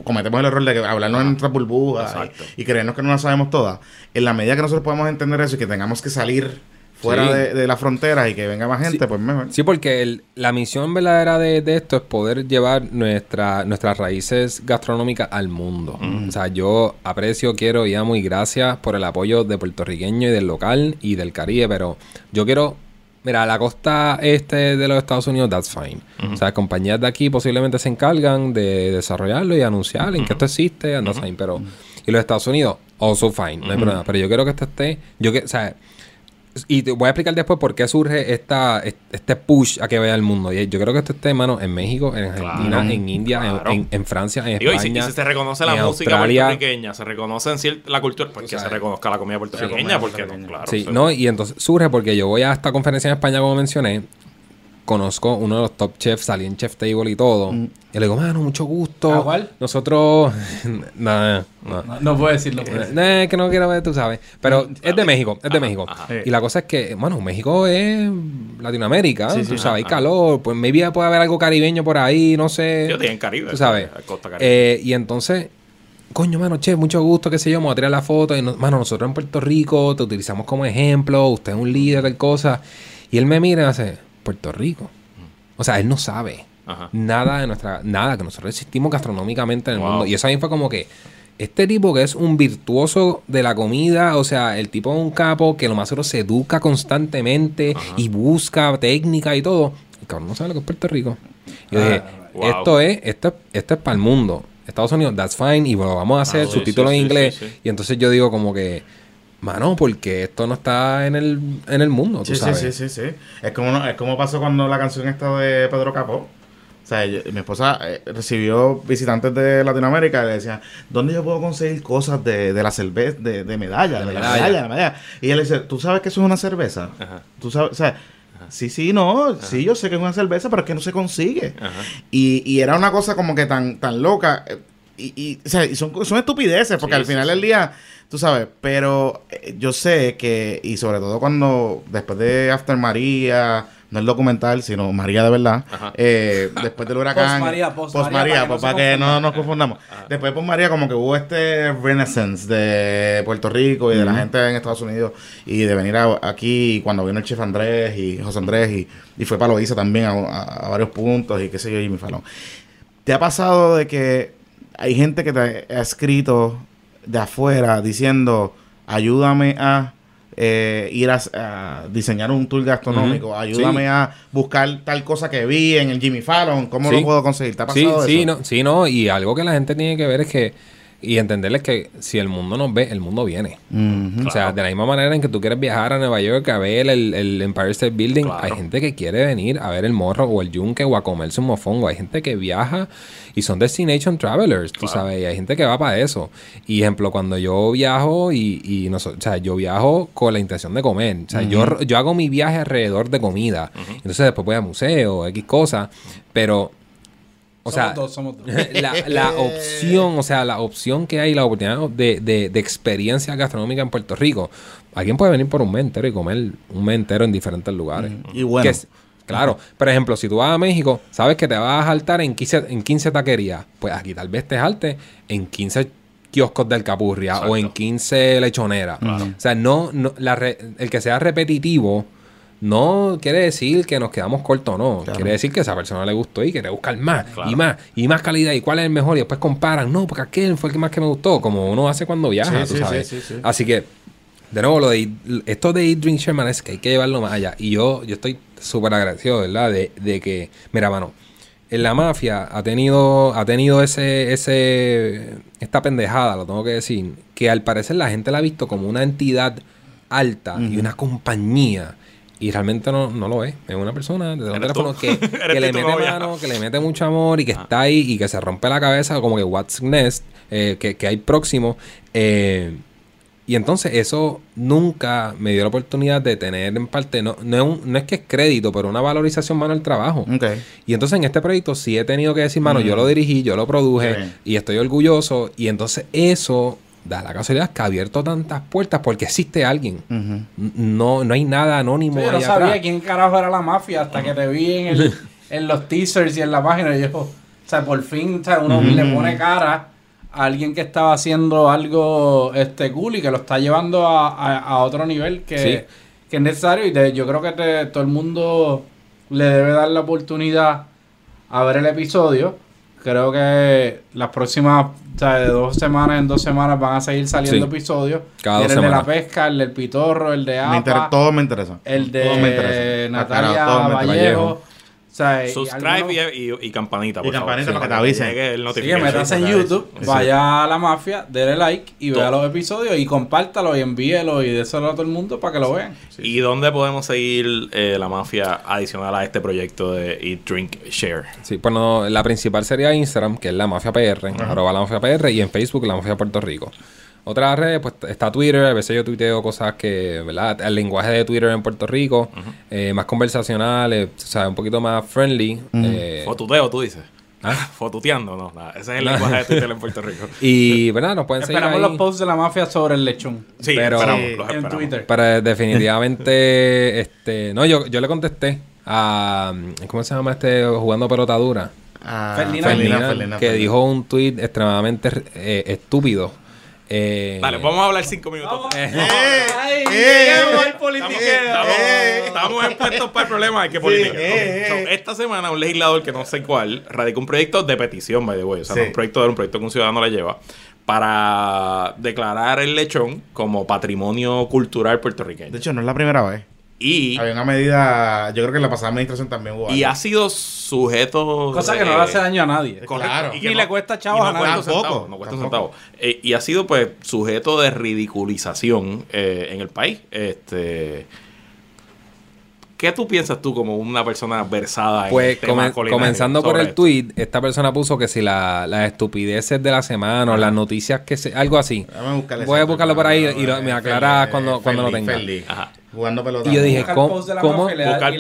[SPEAKER 1] cometemos el error de hablarnos en nuestras burbujas y, y creernos que no las sabemos todas, en la medida que nosotros podamos entender eso y que tengamos que salir fuera
[SPEAKER 4] Sí.
[SPEAKER 1] de, de la frontera y que venga más gente,
[SPEAKER 4] Sí.
[SPEAKER 1] pues mejor.
[SPEAKER 4] Sí, porque el- la misión verdadera de, de esto es poder llevar nuestra, nuestras raíces gastronómicas al mundo. O sea, yo aprecio, quiero y amo y gracias por el apoyo de puertorriqueño y del local y del Caribe, pero yo quiero... Mira, la costa este de los Estados Unidos, that's fine. O sea, compañías de aquí posiblemente se encargan de desarrollarlo y anunciar en que esto existe, and that's fine. Pero, y los Estados Unidos, also fine, no hay problema. Pero yo quiero que esto esté, yo que, o sea, y te voy a explicar después por qué surge esta, este push a que vaya al mundo. Y yo creo que esto está, hermano, en México, en Argentina,
[SPEAKER 2] Claro,
[SPEAKER 4] en India, en-
[SPEAKER 2] claro.
[SPEAKER 4] en, en Francia, en
[SPEAKER 2] Digo, y
[SPEAKER 4] España.
[SPEAKER 2] si, y si se reconoce la música
[SPEAKER 4] Australia.
[SPEAKER 2] puertorriqueña, se reconoce en la cultura, pues que se reconozca la comida puertorriqueña, porque no, claro.
[SPEAKER 4] Sí,
[SPEAKER 2] o sea,
[SPEAKER 4] no, y entonces surge porque yo voy a esta conferencia en España, como mencioné. Conozco uno de los top chefs, salí en Chef Table y todo. Y le digo, mano, mucho gusto.
[SPEAKER 3] ¿A cuál?
[SPEAKER 4] Nosotros. Nada, no.
[SPEAKER 3] No, no puedo decirlo. pues.
[SPEAKER 4] No, es que no quiero ver, tú sabes. Pero es de México, es de México.
[SPEAKER 2] ajá.
[SPEAKER 4] Y la cosa es que, bueno, México es Latinoamérica,
[SPEAKER 1] Sí,
[SPEAKER 4] tú
[SPEAKER 1] sí,
[SPEAKER 4] sabes, hay
[SPEAKER 2] ajá.
[SPEAKER 4] calor, pues maybe puede haber algo caribeño por ahí, no sé.
[SPEAKER 2] Sí, tienen Caribe,
[SPEAKER 4] Tú sabes.
[SPEAKER 2] eh, Costa Caribe.
[SPEAKER 4] Eh, y entonces, coño, mano, che, mucho gusto, qué sé yo, me voy a tirar la foto. Y no- mano, nosotros en Puerto Rico te utilizamos como ejemplo, usted es un líder, tal cosa. Y él me mira y hace, Puerto Rico. O sea, él no sabe
[SPEAKER 2] Ajá.
[SPEAKER 4] nada de nuestra, nada, que nosotros existimos gastronómicamente en el
[SPEAKER 2] Wow.
[SPEAKER 4] mundo. Y eso a mí fue como que, este tipo que es un virtuoso de la comida, o sea, el tipo es un capo que lo más seguro se educa constantemente y busca técnica y todo. El cabrón no sabe lo que es Puerto Rico. Y yo
[SPEAKER 3] Ah,
[SPEAKER 4] dije,
[SPEAKER 2] wow.
[SPEAKER 4] esto es, esto, es- esto es para el mundo. Estados Unidos, that's fine, y lo vamos a hacer,
[SPEAKER 2] Ah,
[SPEAKER 4] subtítulos
[SPEAKER 2] sí,
[SPEAKER 4] en inglés.
[SPEAKER 2] sí.
[SPEAKER 4] Y entonces yo digo como que, mano, porque esto no está en el, en el mundo, tú
[SPEAKER 1] Sí, sí,
[SPEAKER 4] sabes.
[SPEAKER 1] sí, sí, sí. Es como, es como pasó cuando la canción esta de Pedro Capó. O sea, yo- mi esposa eh, recibió visitantes de Latinoamérica y le decían, ¿dónde yo puedo conseguir cosas de, de la cerveza, de, de medalla, de, la
[SPEAKER 4] medalla.
[SPEAKER 1] medalla, de la medalla? Y ella le dice, ¿tú sabes que eso es una cerveza?
[SPEAKER 2] Ajá.
[SPEAKER 1] Tú sabes, o sea, sí, sí, no, sí, yo sé que es una cerveza, pero es que no se consigue.
[SPEAKER 2] Ajá.
[SPEAKER 1] Y, y era una cosa como que tan, tan loca. Y, y, o sea, y son, son estupideces, porque
[SPEAKER 2] Sí,
[SPEAKER 1] al final
[SPEAKER 2] sí.
[SPEAKER 1] del día, tú sabes, pero eh, yo sé que, y sobre todo cuando, después de After María, no el documental, sino María de verdad, eh, después del huracán.
[SPEAKER 3] Post María, post
[SPEAKER 1] post
[SPEAKER 3] María,
[SPEAKER 1] María,
[SPEAKER 3] para que no
[SPEAKER 1] para que no nos confundamos. Después de post María, como que hubo este renaissance de Puerto Rico y de la gente en Estados Unidos y de venir a- aquí cuando vino el chef Andrés y José Andrés y, y fue para Loíza también a, a- a varios puntos y qué sé yo, Jimmy Fallon. ¿Te ha pasado de que hay gente que te ha escrito de afuera diciendo, ayúdame a eh, ir a, a diseñar un tour gastronómico, ayúdame
[SPEAKER 4] Sí.
[SPEAKER 1] a buscar tal cosa que vi en el Jimmy Fallon, ¿cómo
[SPEAKER 4] Sí.
[SPEAKER 1] lo puedo conseguir? ¿Te ha
[SPEAKER 4] Sí,
[SPEAKER 1] pasado
[SPEAKER 4] sí,
[SPEAKER 1] eso?
[SPEAKER 4] no, sí, no, y algo que la gente tiene que ver es que, y entenderles que si el mundo nos ve, el mundo viene. O sea, de la misma manera en que tú quieres viajar a Nueva York a ver el, el Empire State Building,
[SPEAKER 2] Claro.
[SPEAKER 4] hay gente que quiere venir a ver el morro o el yunque o a comerse un mofongo. Hay gente que viaja y son destination travelers, tú
[SPEAKER 2] Claro.
[SPEAKER 4] sabes, y hay gente que va para eso. Y ejemplo, cuando yo viajo y, y no, so- o sea, yo viajo con la intención de comer. O sea, yo, yo hago mi viaje alrededor de comida. Entonces después voy a museo, X cosas, pero... O
[SPEAKER 3] Somos
[SPEAKER 4] sea,
[SPEAKER 3] dos, somos dos.
[SPEAKER 4] la, la opción, o sea, la opción que hay, la oportunidad de, de, de experiencia gastronómica en Puerto Rico. Alguien puede venir por un mes entero y comer un mes entero en diferentes lugares.
[SPEAKER 1] Y bueno.
[SPEAKER 4] Que es- claro, por ejemplo, si tú vas a México, sabes que te vas a saltar en 15, en 15 taquerías. Pues aquí tal vez te jalte en 15 kioscos del Capurria o en
[SPEAKER 2] Exacto.
[SPEAKER 4] 15 lechoneras. O sea, no, no la re- el que sea repetitivo no quiere decir que nos quedamos cortos, no.
[SPEAKER 1] Claro.
[SPEAKER 4] Quiere decir que a esa persona le gustó y quiere buscar más
[SPEAKER 2] Claro.
[SPEAKER 4] y más y más calidad y cuál es el mejor y después comparan, no, porque aquel fue el que más que me gustó, como uno hace cuando viaja,
[SPEAKER 1] Sí,
[SPEAKER 4] tú
[SPEAKER 1] sí,
[SPEAKER 4] sabes.
[SPEAKER 1] sí, sí, sí.
[SPEAKER 4] Así que de nuevo lo de esto de Eat Drink Sherman es que hay que llevarlo más allá y yo yo estoy súper agradecido, ¿verdad? De, de que mira, mano, en la mafia ha tenido ha tenido ese ese esta pendejada, lo tengo que decir, que al parecer la gente la ha visto como una entidad alta y una compañía y realmente no, no lo es. Es una persona de un teléfono que, le mete mano, que le mete mucho amor y que está ahí y que se rompe la cabeza como que what's next, eh, que, que hay próximo. eh, Y entonces eso nunca me dio la oportunidad de tener en parte, no, no, es, un- no es que es crédito, pero una valorización mano al trabajo. Y entonces en este proyecto sí he tenido que decir, mano, yo lo dirigí, yo lo produje y estoy orgulloso. Y entonces eso da la casualidad que ha abierto tantas puertas porque existe alguien. No, no hay nada anónimo
[SPEAKER 3] Yo no sabía
[SPEAKER 4] atrás.
[SPEAKER 3] quién carajo era la mafia hasta que te vi en, el, en los teasers y en la página. Y yo, o sea, por fin, o sea, uno le pone cara a alguien que estaba haciendo algo este cool y que lo está llevando a, a- a otro nivel que,
[SPEAKER 4] Sí.
[SPEAKER 3] que es necesario. Y te- yo creo que te- todo el mundo le debe dar la oportunidad a ver el episodio. Creo que las próximas, o sea, de dos semanas en dos semanas van a seguir saliendo
[SPEAKER 4] Sí.
[SPEAKER 3] episodios.
[SPEAKER 4] Cada dos
[SPEAKER 3] el de la pesca, el del pitorro, el de
[SPEAKER 1] Me
[SPEAKER 3] APA.
[SPEAKER 1] inter- todo me interesa.
[SPEAKER 3] El
[SPEAKER 1] Todo me
[SPEAKER 3] de
[SPEAKER 1] interesa.
[SPEAKER 3] Natalia
[SPEAKER 1] me-
[SPEAKER 3] Vallejo. O sea, y
[SPEAKER 2] Subscribe
[SPEAKER 3] algunos-
[SPEAKER 2] y, y- y campanita,
[SPEAKER 1] Y
[SPEAKER 2] por favor.
[SPEAKER 1] campanita para que te avisen.
[SPEAKER 3] Sí, que metas en YouTube, vaya a la mafia, dele like y vea los episodios y compártalo y envíelo y déselo a todo el mundo para que lo vean.
[SPEAKER 2] ¿Y dónde podemos seguir eh, la mafia adicional a este proyecto de Eat, Drink, Share?
[SPEAKER 4] Sí, bueno, la principal sería Instagram, que es la Mafia PR, arroba la Mafia PR, y en Facebook la Mafia Puerto Rico. Otra red, pues está Twitter, a veces yo tuiteo cosas que, ¿verdad? El lenguaje de Twitter en Puerto Rico, eh, más conversacional, o sea, un poquito más friendly. eh,
[SPEAKER 2] Fotuteo, tú dices.
[SPEAKER 4] ¿Ah?
[SPEAKER 2] Fotuteando, no, nada. Ese es el lenguaje de Twitter en Puerto Rico.
[SPEAKER 4] y, ¿verdad? Nos pueden seguir
[SPEAKER 3] Esperamos
[SPEAKER 4] ahí.
[SPEAKER 3] los posts de la mafia sobre el lechón
[SPEAKER 2] Sí,
[SPEAKER 4] Pero-
[SPEAKER 2] esperamos, los
[SPEAKER 3] en
[SPEAKER 2] esperamos.
[SPEAKER 3] Twitter.
[SPEAKER 4] Pero definitivamente, este, no, yo, yo le contesté a, ¿cómo se llama este? Jugando pelota dura.
[SPEAKER 1] Ah,
[SPEAKER 3] Ferdinand.
[SPEAKER 1] Ferdinand,
[SPEAKER 4] Ferdinand,
[SPEAKER 1] Ferdinand,
[SPEAKER 4] que
[SPEAKER 1] Ferdinand.
[SPEAKER 4] dijo un tweet extremadamente eh, estúpido. Eh,
[SPEAKER 2] Dale, vamos a hablar cinco minutos.
[SPEAKER 3] Ay,
[SPEAKER 1] eh,
[SPEAKER 3] lleguemos al
[SPEAKER 2] Estamos,
[SPEAKER 3] politiqueo.
[SPEAKER 2] estamos-
[SPEAKER 1] Eh.
[SPEAKER 2] estamos expuestos para el problema, hay que
[SPEAKER 1] eh, eh.
[SPEAKER 2] so, esta semana un legislador que no sé cuál radicó un proyecto de petición, by the way. O sea,
[SPEAKER 1] Sí.
[SPEAKER 2] no un proyecto de un proyecto que un ciudadano le lleva para declarar el lechón como patrimonio cultural puertorriqueño.
[SPEAKER 1] De hecho, no es la primera vez.
[SPEAKER 2] Y,
[SPEAKER 1] Había una medida, yo creo que en la pasada administración también hubo.
[SPEAKER 2] y
[SPEAKER 1] algo.
[SPEAKER 2] ha sido sujeto...
[SPEAKER 3] Cosa que no
[SPEAKER 2] eh,
[SPEAKER 3] le hace daño a nadie.
[SPEAKER 2] Correcto.
[SPEAKER 1] Claro.
[SPEAKER 2] Y que no-
[SPEAKER 3] le cuesta chavos
[SPEAKER 2] no
[SPEAKER 3] a nadie.
[SPEAKER 1] Tampoco,
[SPEAKER 2] no cuesta un
[SPEAKER 1] tampoco.
[SPEAKER 2] centavo. Eh, y ha sido pues sujeto de ridiculización eh, en el país. Este ¿Qué tú piensas tú como una persona versada en
[SPEAKER 4] Pues
[SPEAKER 2] el tema
[SPEAKER 4] comen-
[SPEAKER 2] culinario
[SPEAKER 4] comenzando por el
[SPEAKER 2] esto?
[SPEAKER 4] tweet, esta persona puso que si la- las estupideces de la semana o las noticias que se, algo así. Voy a buscarlo por ahí y lo-
[SPEAKER 1] eh,
[SPEAKER 4] me aclaras cuando,
[SPEAKER 1] eh,
[SPEAKER 4] cuando lo tenga.
[SPEAKER 2] Ajá.
[SPEAKER 1] Jugando pelota.
[SPEAKER 4] Y yo dije,
[SPEAKER 3] el
[SPEAKER 4] ¿cómo-
[SPEAKER 3] de la le da-
[SPEAKER 2] Buscar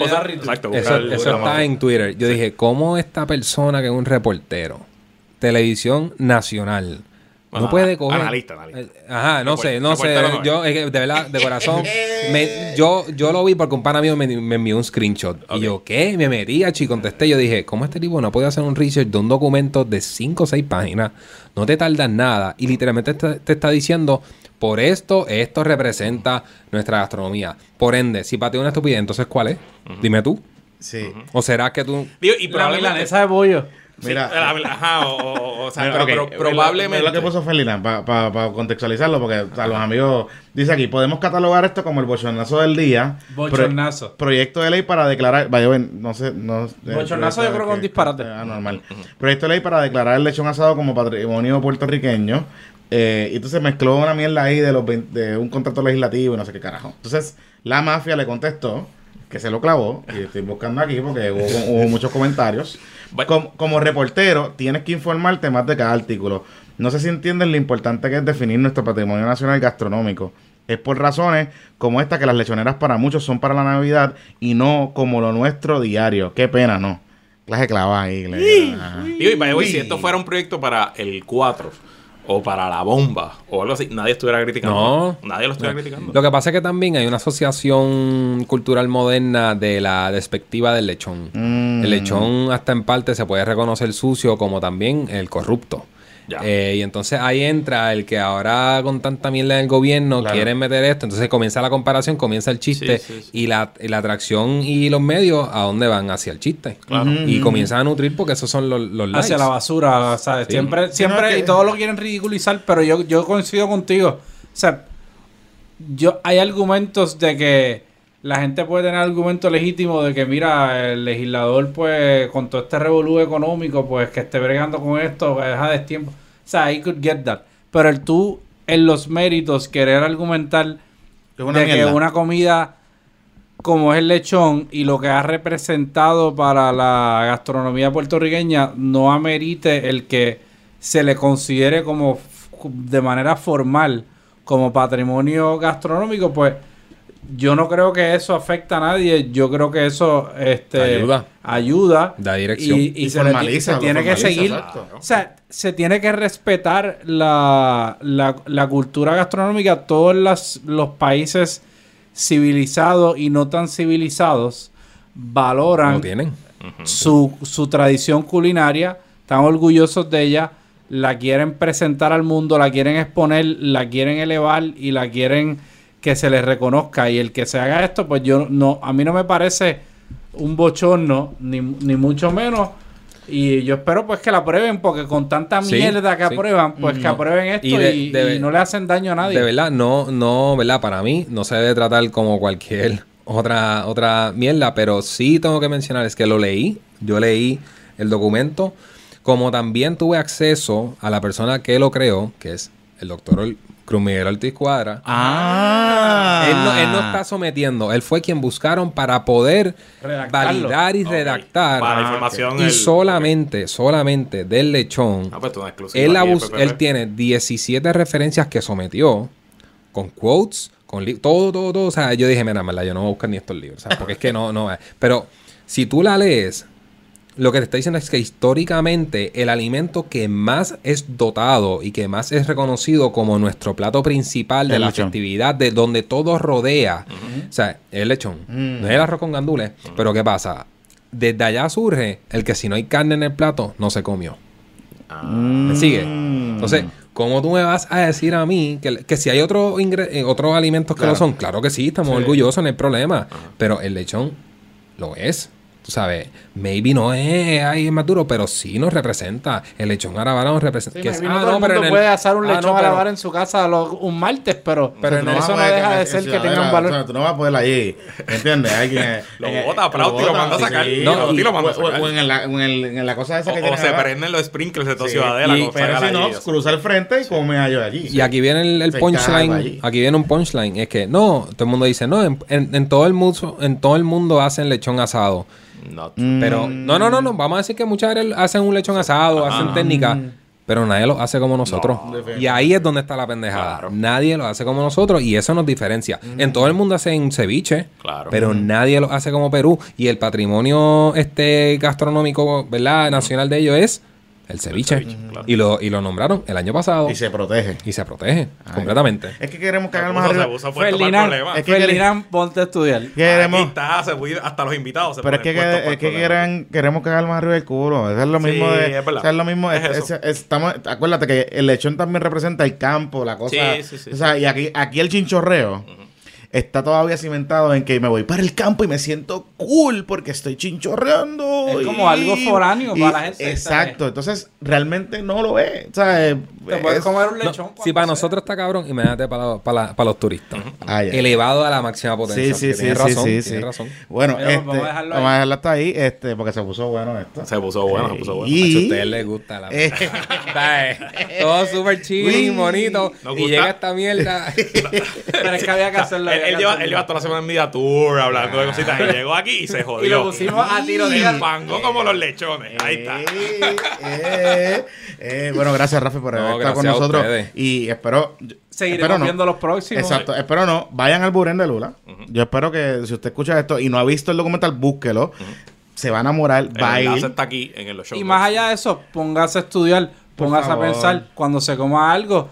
[SPEAKER 4] Eso,
[SPEAKER 2] la
[SPEAKER 4] está
[SPEAKER 2] mafia.
[SPEAKER 4] en Twitter. Yo dije, ¿cómo esta persona que es un reportero, televisión nacional,
[SPEAKER 2] Bueno,
[SPEAKER 4] no puede coger...
[SPEAKER 2] analista, analista.
[SPEAKER 4] Ajá, no sé, no sé.
[SPEAKER 2] No.
[SPEAKER 4] Yo, es que de verdad, de corazón, me- yo, yo lo vi porque un pana mío me, me envió un screenshot. Y yo, ¿qué? Me metí, y contesté. Yo dije, ¿cómo este tipo no puede hacer un research de un documento de 5 o 6 páginas? No te tardas nada. Y literalmente te, te está diciendo, por esto, esto representa nuestra gastronomía. Por ende, si pateo una estupidez, entonces ¿cuál es? Dime tú.
[SPEAKER 1] Sí.
[SPEAKER 4] ¿O será que tú...
[SPEAKER 2] Digo, y
[SPEAKER 3] La
[SPEAKER 2] probablemente
[SPEAKER 3] milanesa de pollo.
[SPEAKER 2] Sí,
[SPEAKER 1] Mira.
[SPEAKER 2] la- ajá, o, o- o sea,
[SPEAKER 1] Mira,
[SPEAKER 2] pero,
[SPEAKER 1] ok,
[SPEAKER 2] pero
[SPEAKER 1] mira,
[SPEAKER 2] probablemente
[SPEAKER 1] mira lo que puso Ferdinand, para contextualizarlo, porque a los amigos, dice aquí, podemos catalogar esto como el bochornazo del día.
[SPEAKER 3] Bochornazo.
[SPEAKER 1] Pro- proyecto de ley para declarar, vaya, ven, no sé, no... eh,
[SPEAKER 3] Bochornazo yo creo que es un disparate.
[SPEAKER 1] Ah, normal. Proyecto de ley para declarar el lechón asado como patrimonio puertorriqueño. Eh, y entonces mezcló una mierda ahí de, los de un contrato legislativo y no sé qué carajo. Entonces, la mafia le contestó que se lo clavó, y estoy buscando aquí porque hubo, hubo muchos comentarios.
[SPEAKER 2] Bueno.
[SPEAKER 1] Com- como reportero, tienes que informarte más de cada artículo. No sé si entienden lo importante que es definir nuestro patrimonio nacional gastronómico. Es por razones como esta que las lechoneras para muchos son para la Navidad y no como lo nuestro diario. Qué pena, ¿no? Clase clavada ahí.
[SPEAKER 2] Digo, y way, si esto fuera un proyecto para el 4 o para la bomba o algo así, nadie estuviera criticando.
[SPEAKER 4] No.
[SPEAKER 2] Nadie lo estuviera criticando.
[SPEAKER 4] Lo que pasa es que también hay una asociación cultural moderna de la despectiva del lechón.
[SPEAKER 1] Mm.
[SPEAKER 4] El lechón hasta en parte se puede reconocer sucio como también el corrupto. Eh, y entonces ahí entra el que ahora con tanta mierda en el gobierno
[SPEAKER 1] Claro.
[SPEAKER 4] quieren meter esto. Entonces comienza la comparación, comienza el chiste
[SPEAKER 2] Sí, sí, sí.
[SPEAKER 4] Y, la, y la atracción y los medios a dónde van hacia el chiste.
[SPEAKER 2] Claro.
[SPEAKER 4] Y comienzan a nutrir porque esos son los, los likes.
[SPEAKER 3] Hacia la basura, ¿sabes?
[SPEAKER 4] Sí.
[SPEAKER 3] Siempre, siempre,
[SPEAKER 1] No, es que-
[SPEAKER 3] y todos lo quieren ridiculizar, pero yo, yo coincido contigo. O sea, yo, hay argumentos de que la gente puede tener argumentos legítimos de que, mira, el legislador, pues, con todo este revolú económico, pues, que esté bregando con esto, deja de tiempo. O sea, I could get that. Pero el tú, en los méritos, querer argumentar
[SPEAKER 1] Es una
[SPEAKER 3] de que una comida como es el lechón y lo que ha representado para la gastronomía puertorriqueña no amerite el que se le considere como de manera formal como patrimonio gastronómico, pues yo no creo que eso afecte a nadie. Yo creo que eso este,
[SPEAKER 4] Ayuda.
[SPEAKER 3] ayuda
[SPEAKER 4] Da dirección.
[SPEAKER 3] y, y
[SPEAKER 1] Y
[SPEAKER 3] se, le-
[SPEAKER 1] formaliza,
[SPEAKER 3] se tiene que seguir.
[SPEAKER 1] exacto.
[SPEAKER 3] O sea, se tiene que respetar la, la, la cultura gastronómica. Todos las- los países civilizados y no tan civilizados valoran
[SPEAKER 4] tienen.
[SPEAKER 3] su, su tradición culinaria, están orgullosos de ella, la quieren presentar al mundo, la quieren exponer, la quieren elevar y la quieren que se les reconozca. Y el que se haga esto, pues yo no, a mí no me parece un bochorno, ni, ni mucho menos. Y yo espero pues que la aprueben, porque con tanta
[SPEAKER 4] Sí,
[SPEAKER 3] mierda que
[SPEAKER 4] sí.
[SPEAKER 3] aprueban, pues que
[SPEAKER 1] No.
[SPEAKER 3] aprueben esto y,
[SPEAKER 4] Y de-
[SPEAKER 3] y
[SPEAKER 4] de-
[SPEAKER 3] no le hacen daño a nadie.
[SPEAKER 4] De verdad, no, no, ¿verdad? Para mí no se debe tratar como cualquier otra, otra mierda, pero sí tengo que mencionar, es que lo leí, yo leí el documento, como también tuve acceso a la persona que lo creó, que es el doctor Cruz Miguel Ortiz Cuadra.
[SPEAKER 1] Ah.
[SPEAKER 4] Él no, él no está sometiendo, él fue quien buscaron para poder
[SPEAKER 3] Redactarlo.
[SPEAKER 4] validar y redactar.
[SPEAKER 2] Para la información.
[SPEAKER 4] Y
[SPEAKER 2] el-
[SPEAKER 4] solamente, solamente del lechón,
[SPEAKER 2] Ah, pues una exclusiva
[SPEAKER 4] él,
[SPEAKER 2] en
[SPEAKER 4] abus-
[SPEAKER 2] PPP.
[SPEAKER 4] él tiene 17 referencias que sometió con quotes, con li- todo, todo, todo. O sea, yo dije, mira, verdad, yo no voy a buscar ni estos libros, ¿sabes? Porque es que no, no. Pero si tú la lees, lo que te está diciendo es que históricamente el alimento que más es dotado y que más es reconocido como nuestro plato principal de
[SPEAKER 1] El
[SPEAKER 4] la
[SPEAKER 1] lechón.
[SPEAKER 4] festividad, de donde todo rodea, o sea, es el lechón.
[SPEAKER 1] Mm.
[SPEAKER 4] No es el arroz con gandules. Pero ¿qué pasa? Desde allá surge el que si no hay carne en el plato, no se comió. ¿Me sigue?
[SPEAKER 1] Mm.
[SPEAKER 4] Entonces, ¿cómo tú me vas a decir a mí que, que si hay otro eh, otros alimentos que
[SPEAKER 1] Claro.
[SPEAKER 4] lo son? Claro que sí, estamos
[SPEAKER 1] Sí.
[SPEAKER 4] orgullosos, no hay problema. Pero el lechón lo es. Tú sabes, maybe no es ahí es más duro, pero sí nos representa. El lechón arabara nos representa.
[SPEAKER 3] Sí,
[SPEAKER 4] que es-
[SPEAKER 3] no
[SPEAKER 4] ah,
[SPEAKER 3] el
[SPEAKER 4] pero en el-
[SPEAKER 3] puede asar un
[SPEAKER 4] ah,
[SPEAKER 3] lechón
[SPEAKER 4] no,
[SPEAKER 3] a
[SPEAKER 4] pero-
[SPEAKER 3] lavar en su casa los- un martes, pero,
[SPEAKER 4] Pero en
[SPEAKER 3] eso no deja de ser que tenga un valor.
[SPEAKER 1] o sea, tú no vas a poder allí, ¿entiendes? Alguien
[SPEAKER 2] Lo bota, aplaude y lo manda a sacar.
[SPEAKER 4] No,
[SPEAKER 2] y lo manda a
[SPEAKER 1] o, o-
[SPEAKER 2] sacar.
[SPEAKER 1] o en, la, o en, el- en la cosa esa
[SPEAKER 2] O,
[SPEAKER 1] que
[SPEAKER 2] o
[SPEAKER 1] tiene
[SPEAKER 2] se
[SPEAKER 1] abajo.
[SPEAKER 2] prenden los sprinkles de toda ciudadela.
[SPEAKER 1] Pero si no, cruza el frente y come yo allí.
[SPEAKER 4] Y aquí viene el,
[SPEAKER 1] Se
[SPEAKER 4] punchline. Aquí viene un punchline. Es que no, todo el mundo dice, no, en, en- en todo el mundo, en todo el mundo hacen lechón asado.
[SPEAKER 2] No,
[SPEAKER 1] Mm.
[SPEAKER 4] Pero, no, no, no, no. Vamos a decir que muchas veces hacen un lechón asado, hacen técnicas, pero nadie lo hace como nosotros.
[SPEAKER 1] No.
[SPEAKER 4] y ahí es donde está la pendejada.
[SPEAKER 2] Claro.
[SPEAKER 4] Nadie lo hace como nosotros y eso nos diferencia. En todo el mundo hacen ceviche,
[SPEAKER 2] Claro.
[SPEAKER 4] pero nadie lo hace como Perú. Y el patrimonio este gastronómico, ¿verdad? Nacional de ellos es el ceviche.
[SPEAKER 2] ceviche, claro.
[SPEAKER 4] y, lo, y lo nombraron el año pasado
[SPEAKER 1] Y se protege.
[SPEAKER 4] y se protege
[SPEAKER 1] Ay.
[SPEAKER 4] completamente.
[SPEAKER 1] Es que queremos cagar más arriba.
[SPEAKER 3] Ferdinand.
[SPEAKER 1] Es que-
[SPEAKER 3] Ferdinand, ponte a estudiar.
[SPEAKER 1] Queremos,
[SPEAKER 2] Aquí está, se fue hasta los invitados. se
[SPEAKER 1] pero es que, es que quieren, queremos cagar más arriba del culo. Eso es lo
[SPEAKER 2] Sí,
[SPEAKER 1] mismo de.
[SPEAKER 2] es verdad.
[SPEAKER 1] o sea, es lo mismo.
[SPEAKER 2] Es
[SPEAKER 1] es-
[SPEAKER 2] eso.
[SPEAKER 1] es- estamos, acuérdate que el lechón también representa el campo, la cosa.
[SPEAKER 2] Sí, sí, sí,
[SPEAKER 1] O sea, y aquí, aquí el chinchorreo está todavía cimentado en que me voy para el campo y me siento cool porque estoy chinchorreando.
[SPEAKER 3] Es
[SPEAKER 1] y-
[SPEAKER 3] como algo foráneo
[SPEAKER 1] y-
[SPEAKER 3] para la gente,
[SPEAKER 1] Exacto. Entonces, realmente no lo es. O sea, eh,
[SPEAKER 3] Te puedes
[SPEAKER 1] es-
[SPEAKER 3] comer un
[SPEAKER 4] No,
[SPEAKER 3] lechón.
[SPEAKER 4] si para
[SPEAKER 3] sea.
[SPEAKER 4] nosotros está cabrón, imagínate para, la- para, la- para los turistas.
[SPEAKER 1] Ah.
[SPEAKER 4] Elevado a la máxima potencia.
[SPEAKER 1] Sí, sí, sí,
[SPEAKER 4] tienes
[SPEAKER 1] sí,
[SPEAKER 4] razón,
[SPEAKER 1] sí,
[SPEAKER 4] tienes
[SPEAKER 1] sí.
[SPEAKER 4] razón.
[SPEAKER 1] Bueno,
[SPEAKER 3] Mira,
[SPEAKER 1] este,
[SPEAKER 3] vamos a dejarlo
[SPEAKER 1] vamos a dejarlo hasta ahí, este, porque se puso bueno esto.
[SPEAKER 2] Se puso bueno, se puso bueno.
[SPEAKER 4] Si a
[SPEAKER 1] Y
[SPEAKER 4] ustedes les gusta la
[SPEAKER 1] Eh.
[SPEAKER 4] Todo súper chilling,
[SPEAKER 1] Uy.
[SPEAKER 4] bonito.
[SPEAKER 2] Nos
[SPEAKER 4] Y
[SPEAKER 2] gusta.
[SPEAKER 4] llega esta mierda.
[SPEAKER 3] Pero es que había que hacerlo.
[SPEAKER 2] Él, lleva, él lleva toda la semana en Media Tour hablando de cositas y llegó aquí y se jodió.
[SPEAKER 3] Y lo pusimos a tiro de
[SPEAKER 2] empangó como los lechones. Ahí está.
[SPEAKER 1] Eh, eh, eh, bueno, gracias Rafi por
[SPEAKER 4] No,
[SPEAKER 1] haber estado con nosotros. Y espero.
[SPEAKER 3] Seguiremos
[SPEAKER 1] espero no.
[SPEAKER 3] viendo los próximos.
[SPEAKER 1] Exacto, espero no. Vayan al Buren de Lula. Yo espero que si usted escucha esto y no ha visto el documental, búsquelo. Se va a enamorar, va a
[SPEAKER 2] El
[SPEAKER 1] ir.
[SPEAKER 2] está aquí en el show.
[SPEAKER 3] Y más allá de eso, póngase a estudiar,
[SPEAKER 1] Por
[SPEAKER 3] póngase a pensar cuando se coma algo.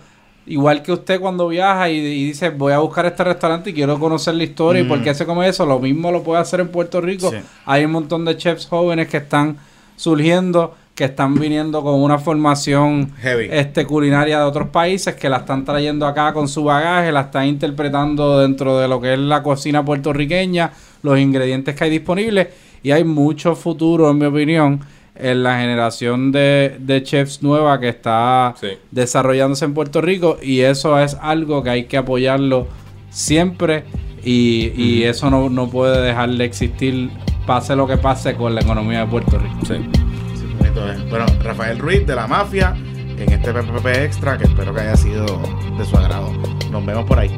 [SPEAKER 3] Igual que usted cuando viaja y, y dice, voy a buscar este restaurante y quiero conocer la historia y por qué se come eso, lo mismo lo puede hacer en Puerto Rico.
[SPEAKER 1] Sí.
[SPEAKER 3] Hay un montón de chefs jóvenes que están surgiendo, que están viniendo con una formación
[SPEAKER 1] Heavy.
[SPEAKER 3] este culinaria de otros países, que la están trayendo acá con su bagaje, la están interpretando dentro de lo que es la cocina puertorriqueña, los ingredientes que hay disponibles y hay mucho futuro, en mi opinión, en la generación de, de chefs nueva que está
[SPEAKER 4] Sí.
[SPEAKER 3] desarrollándose en Puerto Rico y eso es algo que hay que apoyarlo siempre y, y eso no, no puede dejar de existir pase lo que pase con la economía de Puerto Rico.
[SPEAKER 4] Sí.
[SPEAKER 1] Sí, bonito. Bueno, Rafael Ruiz de la Mafia en este PPP Extra que espero que haya sido de su agrado. Nos vemos por ahí.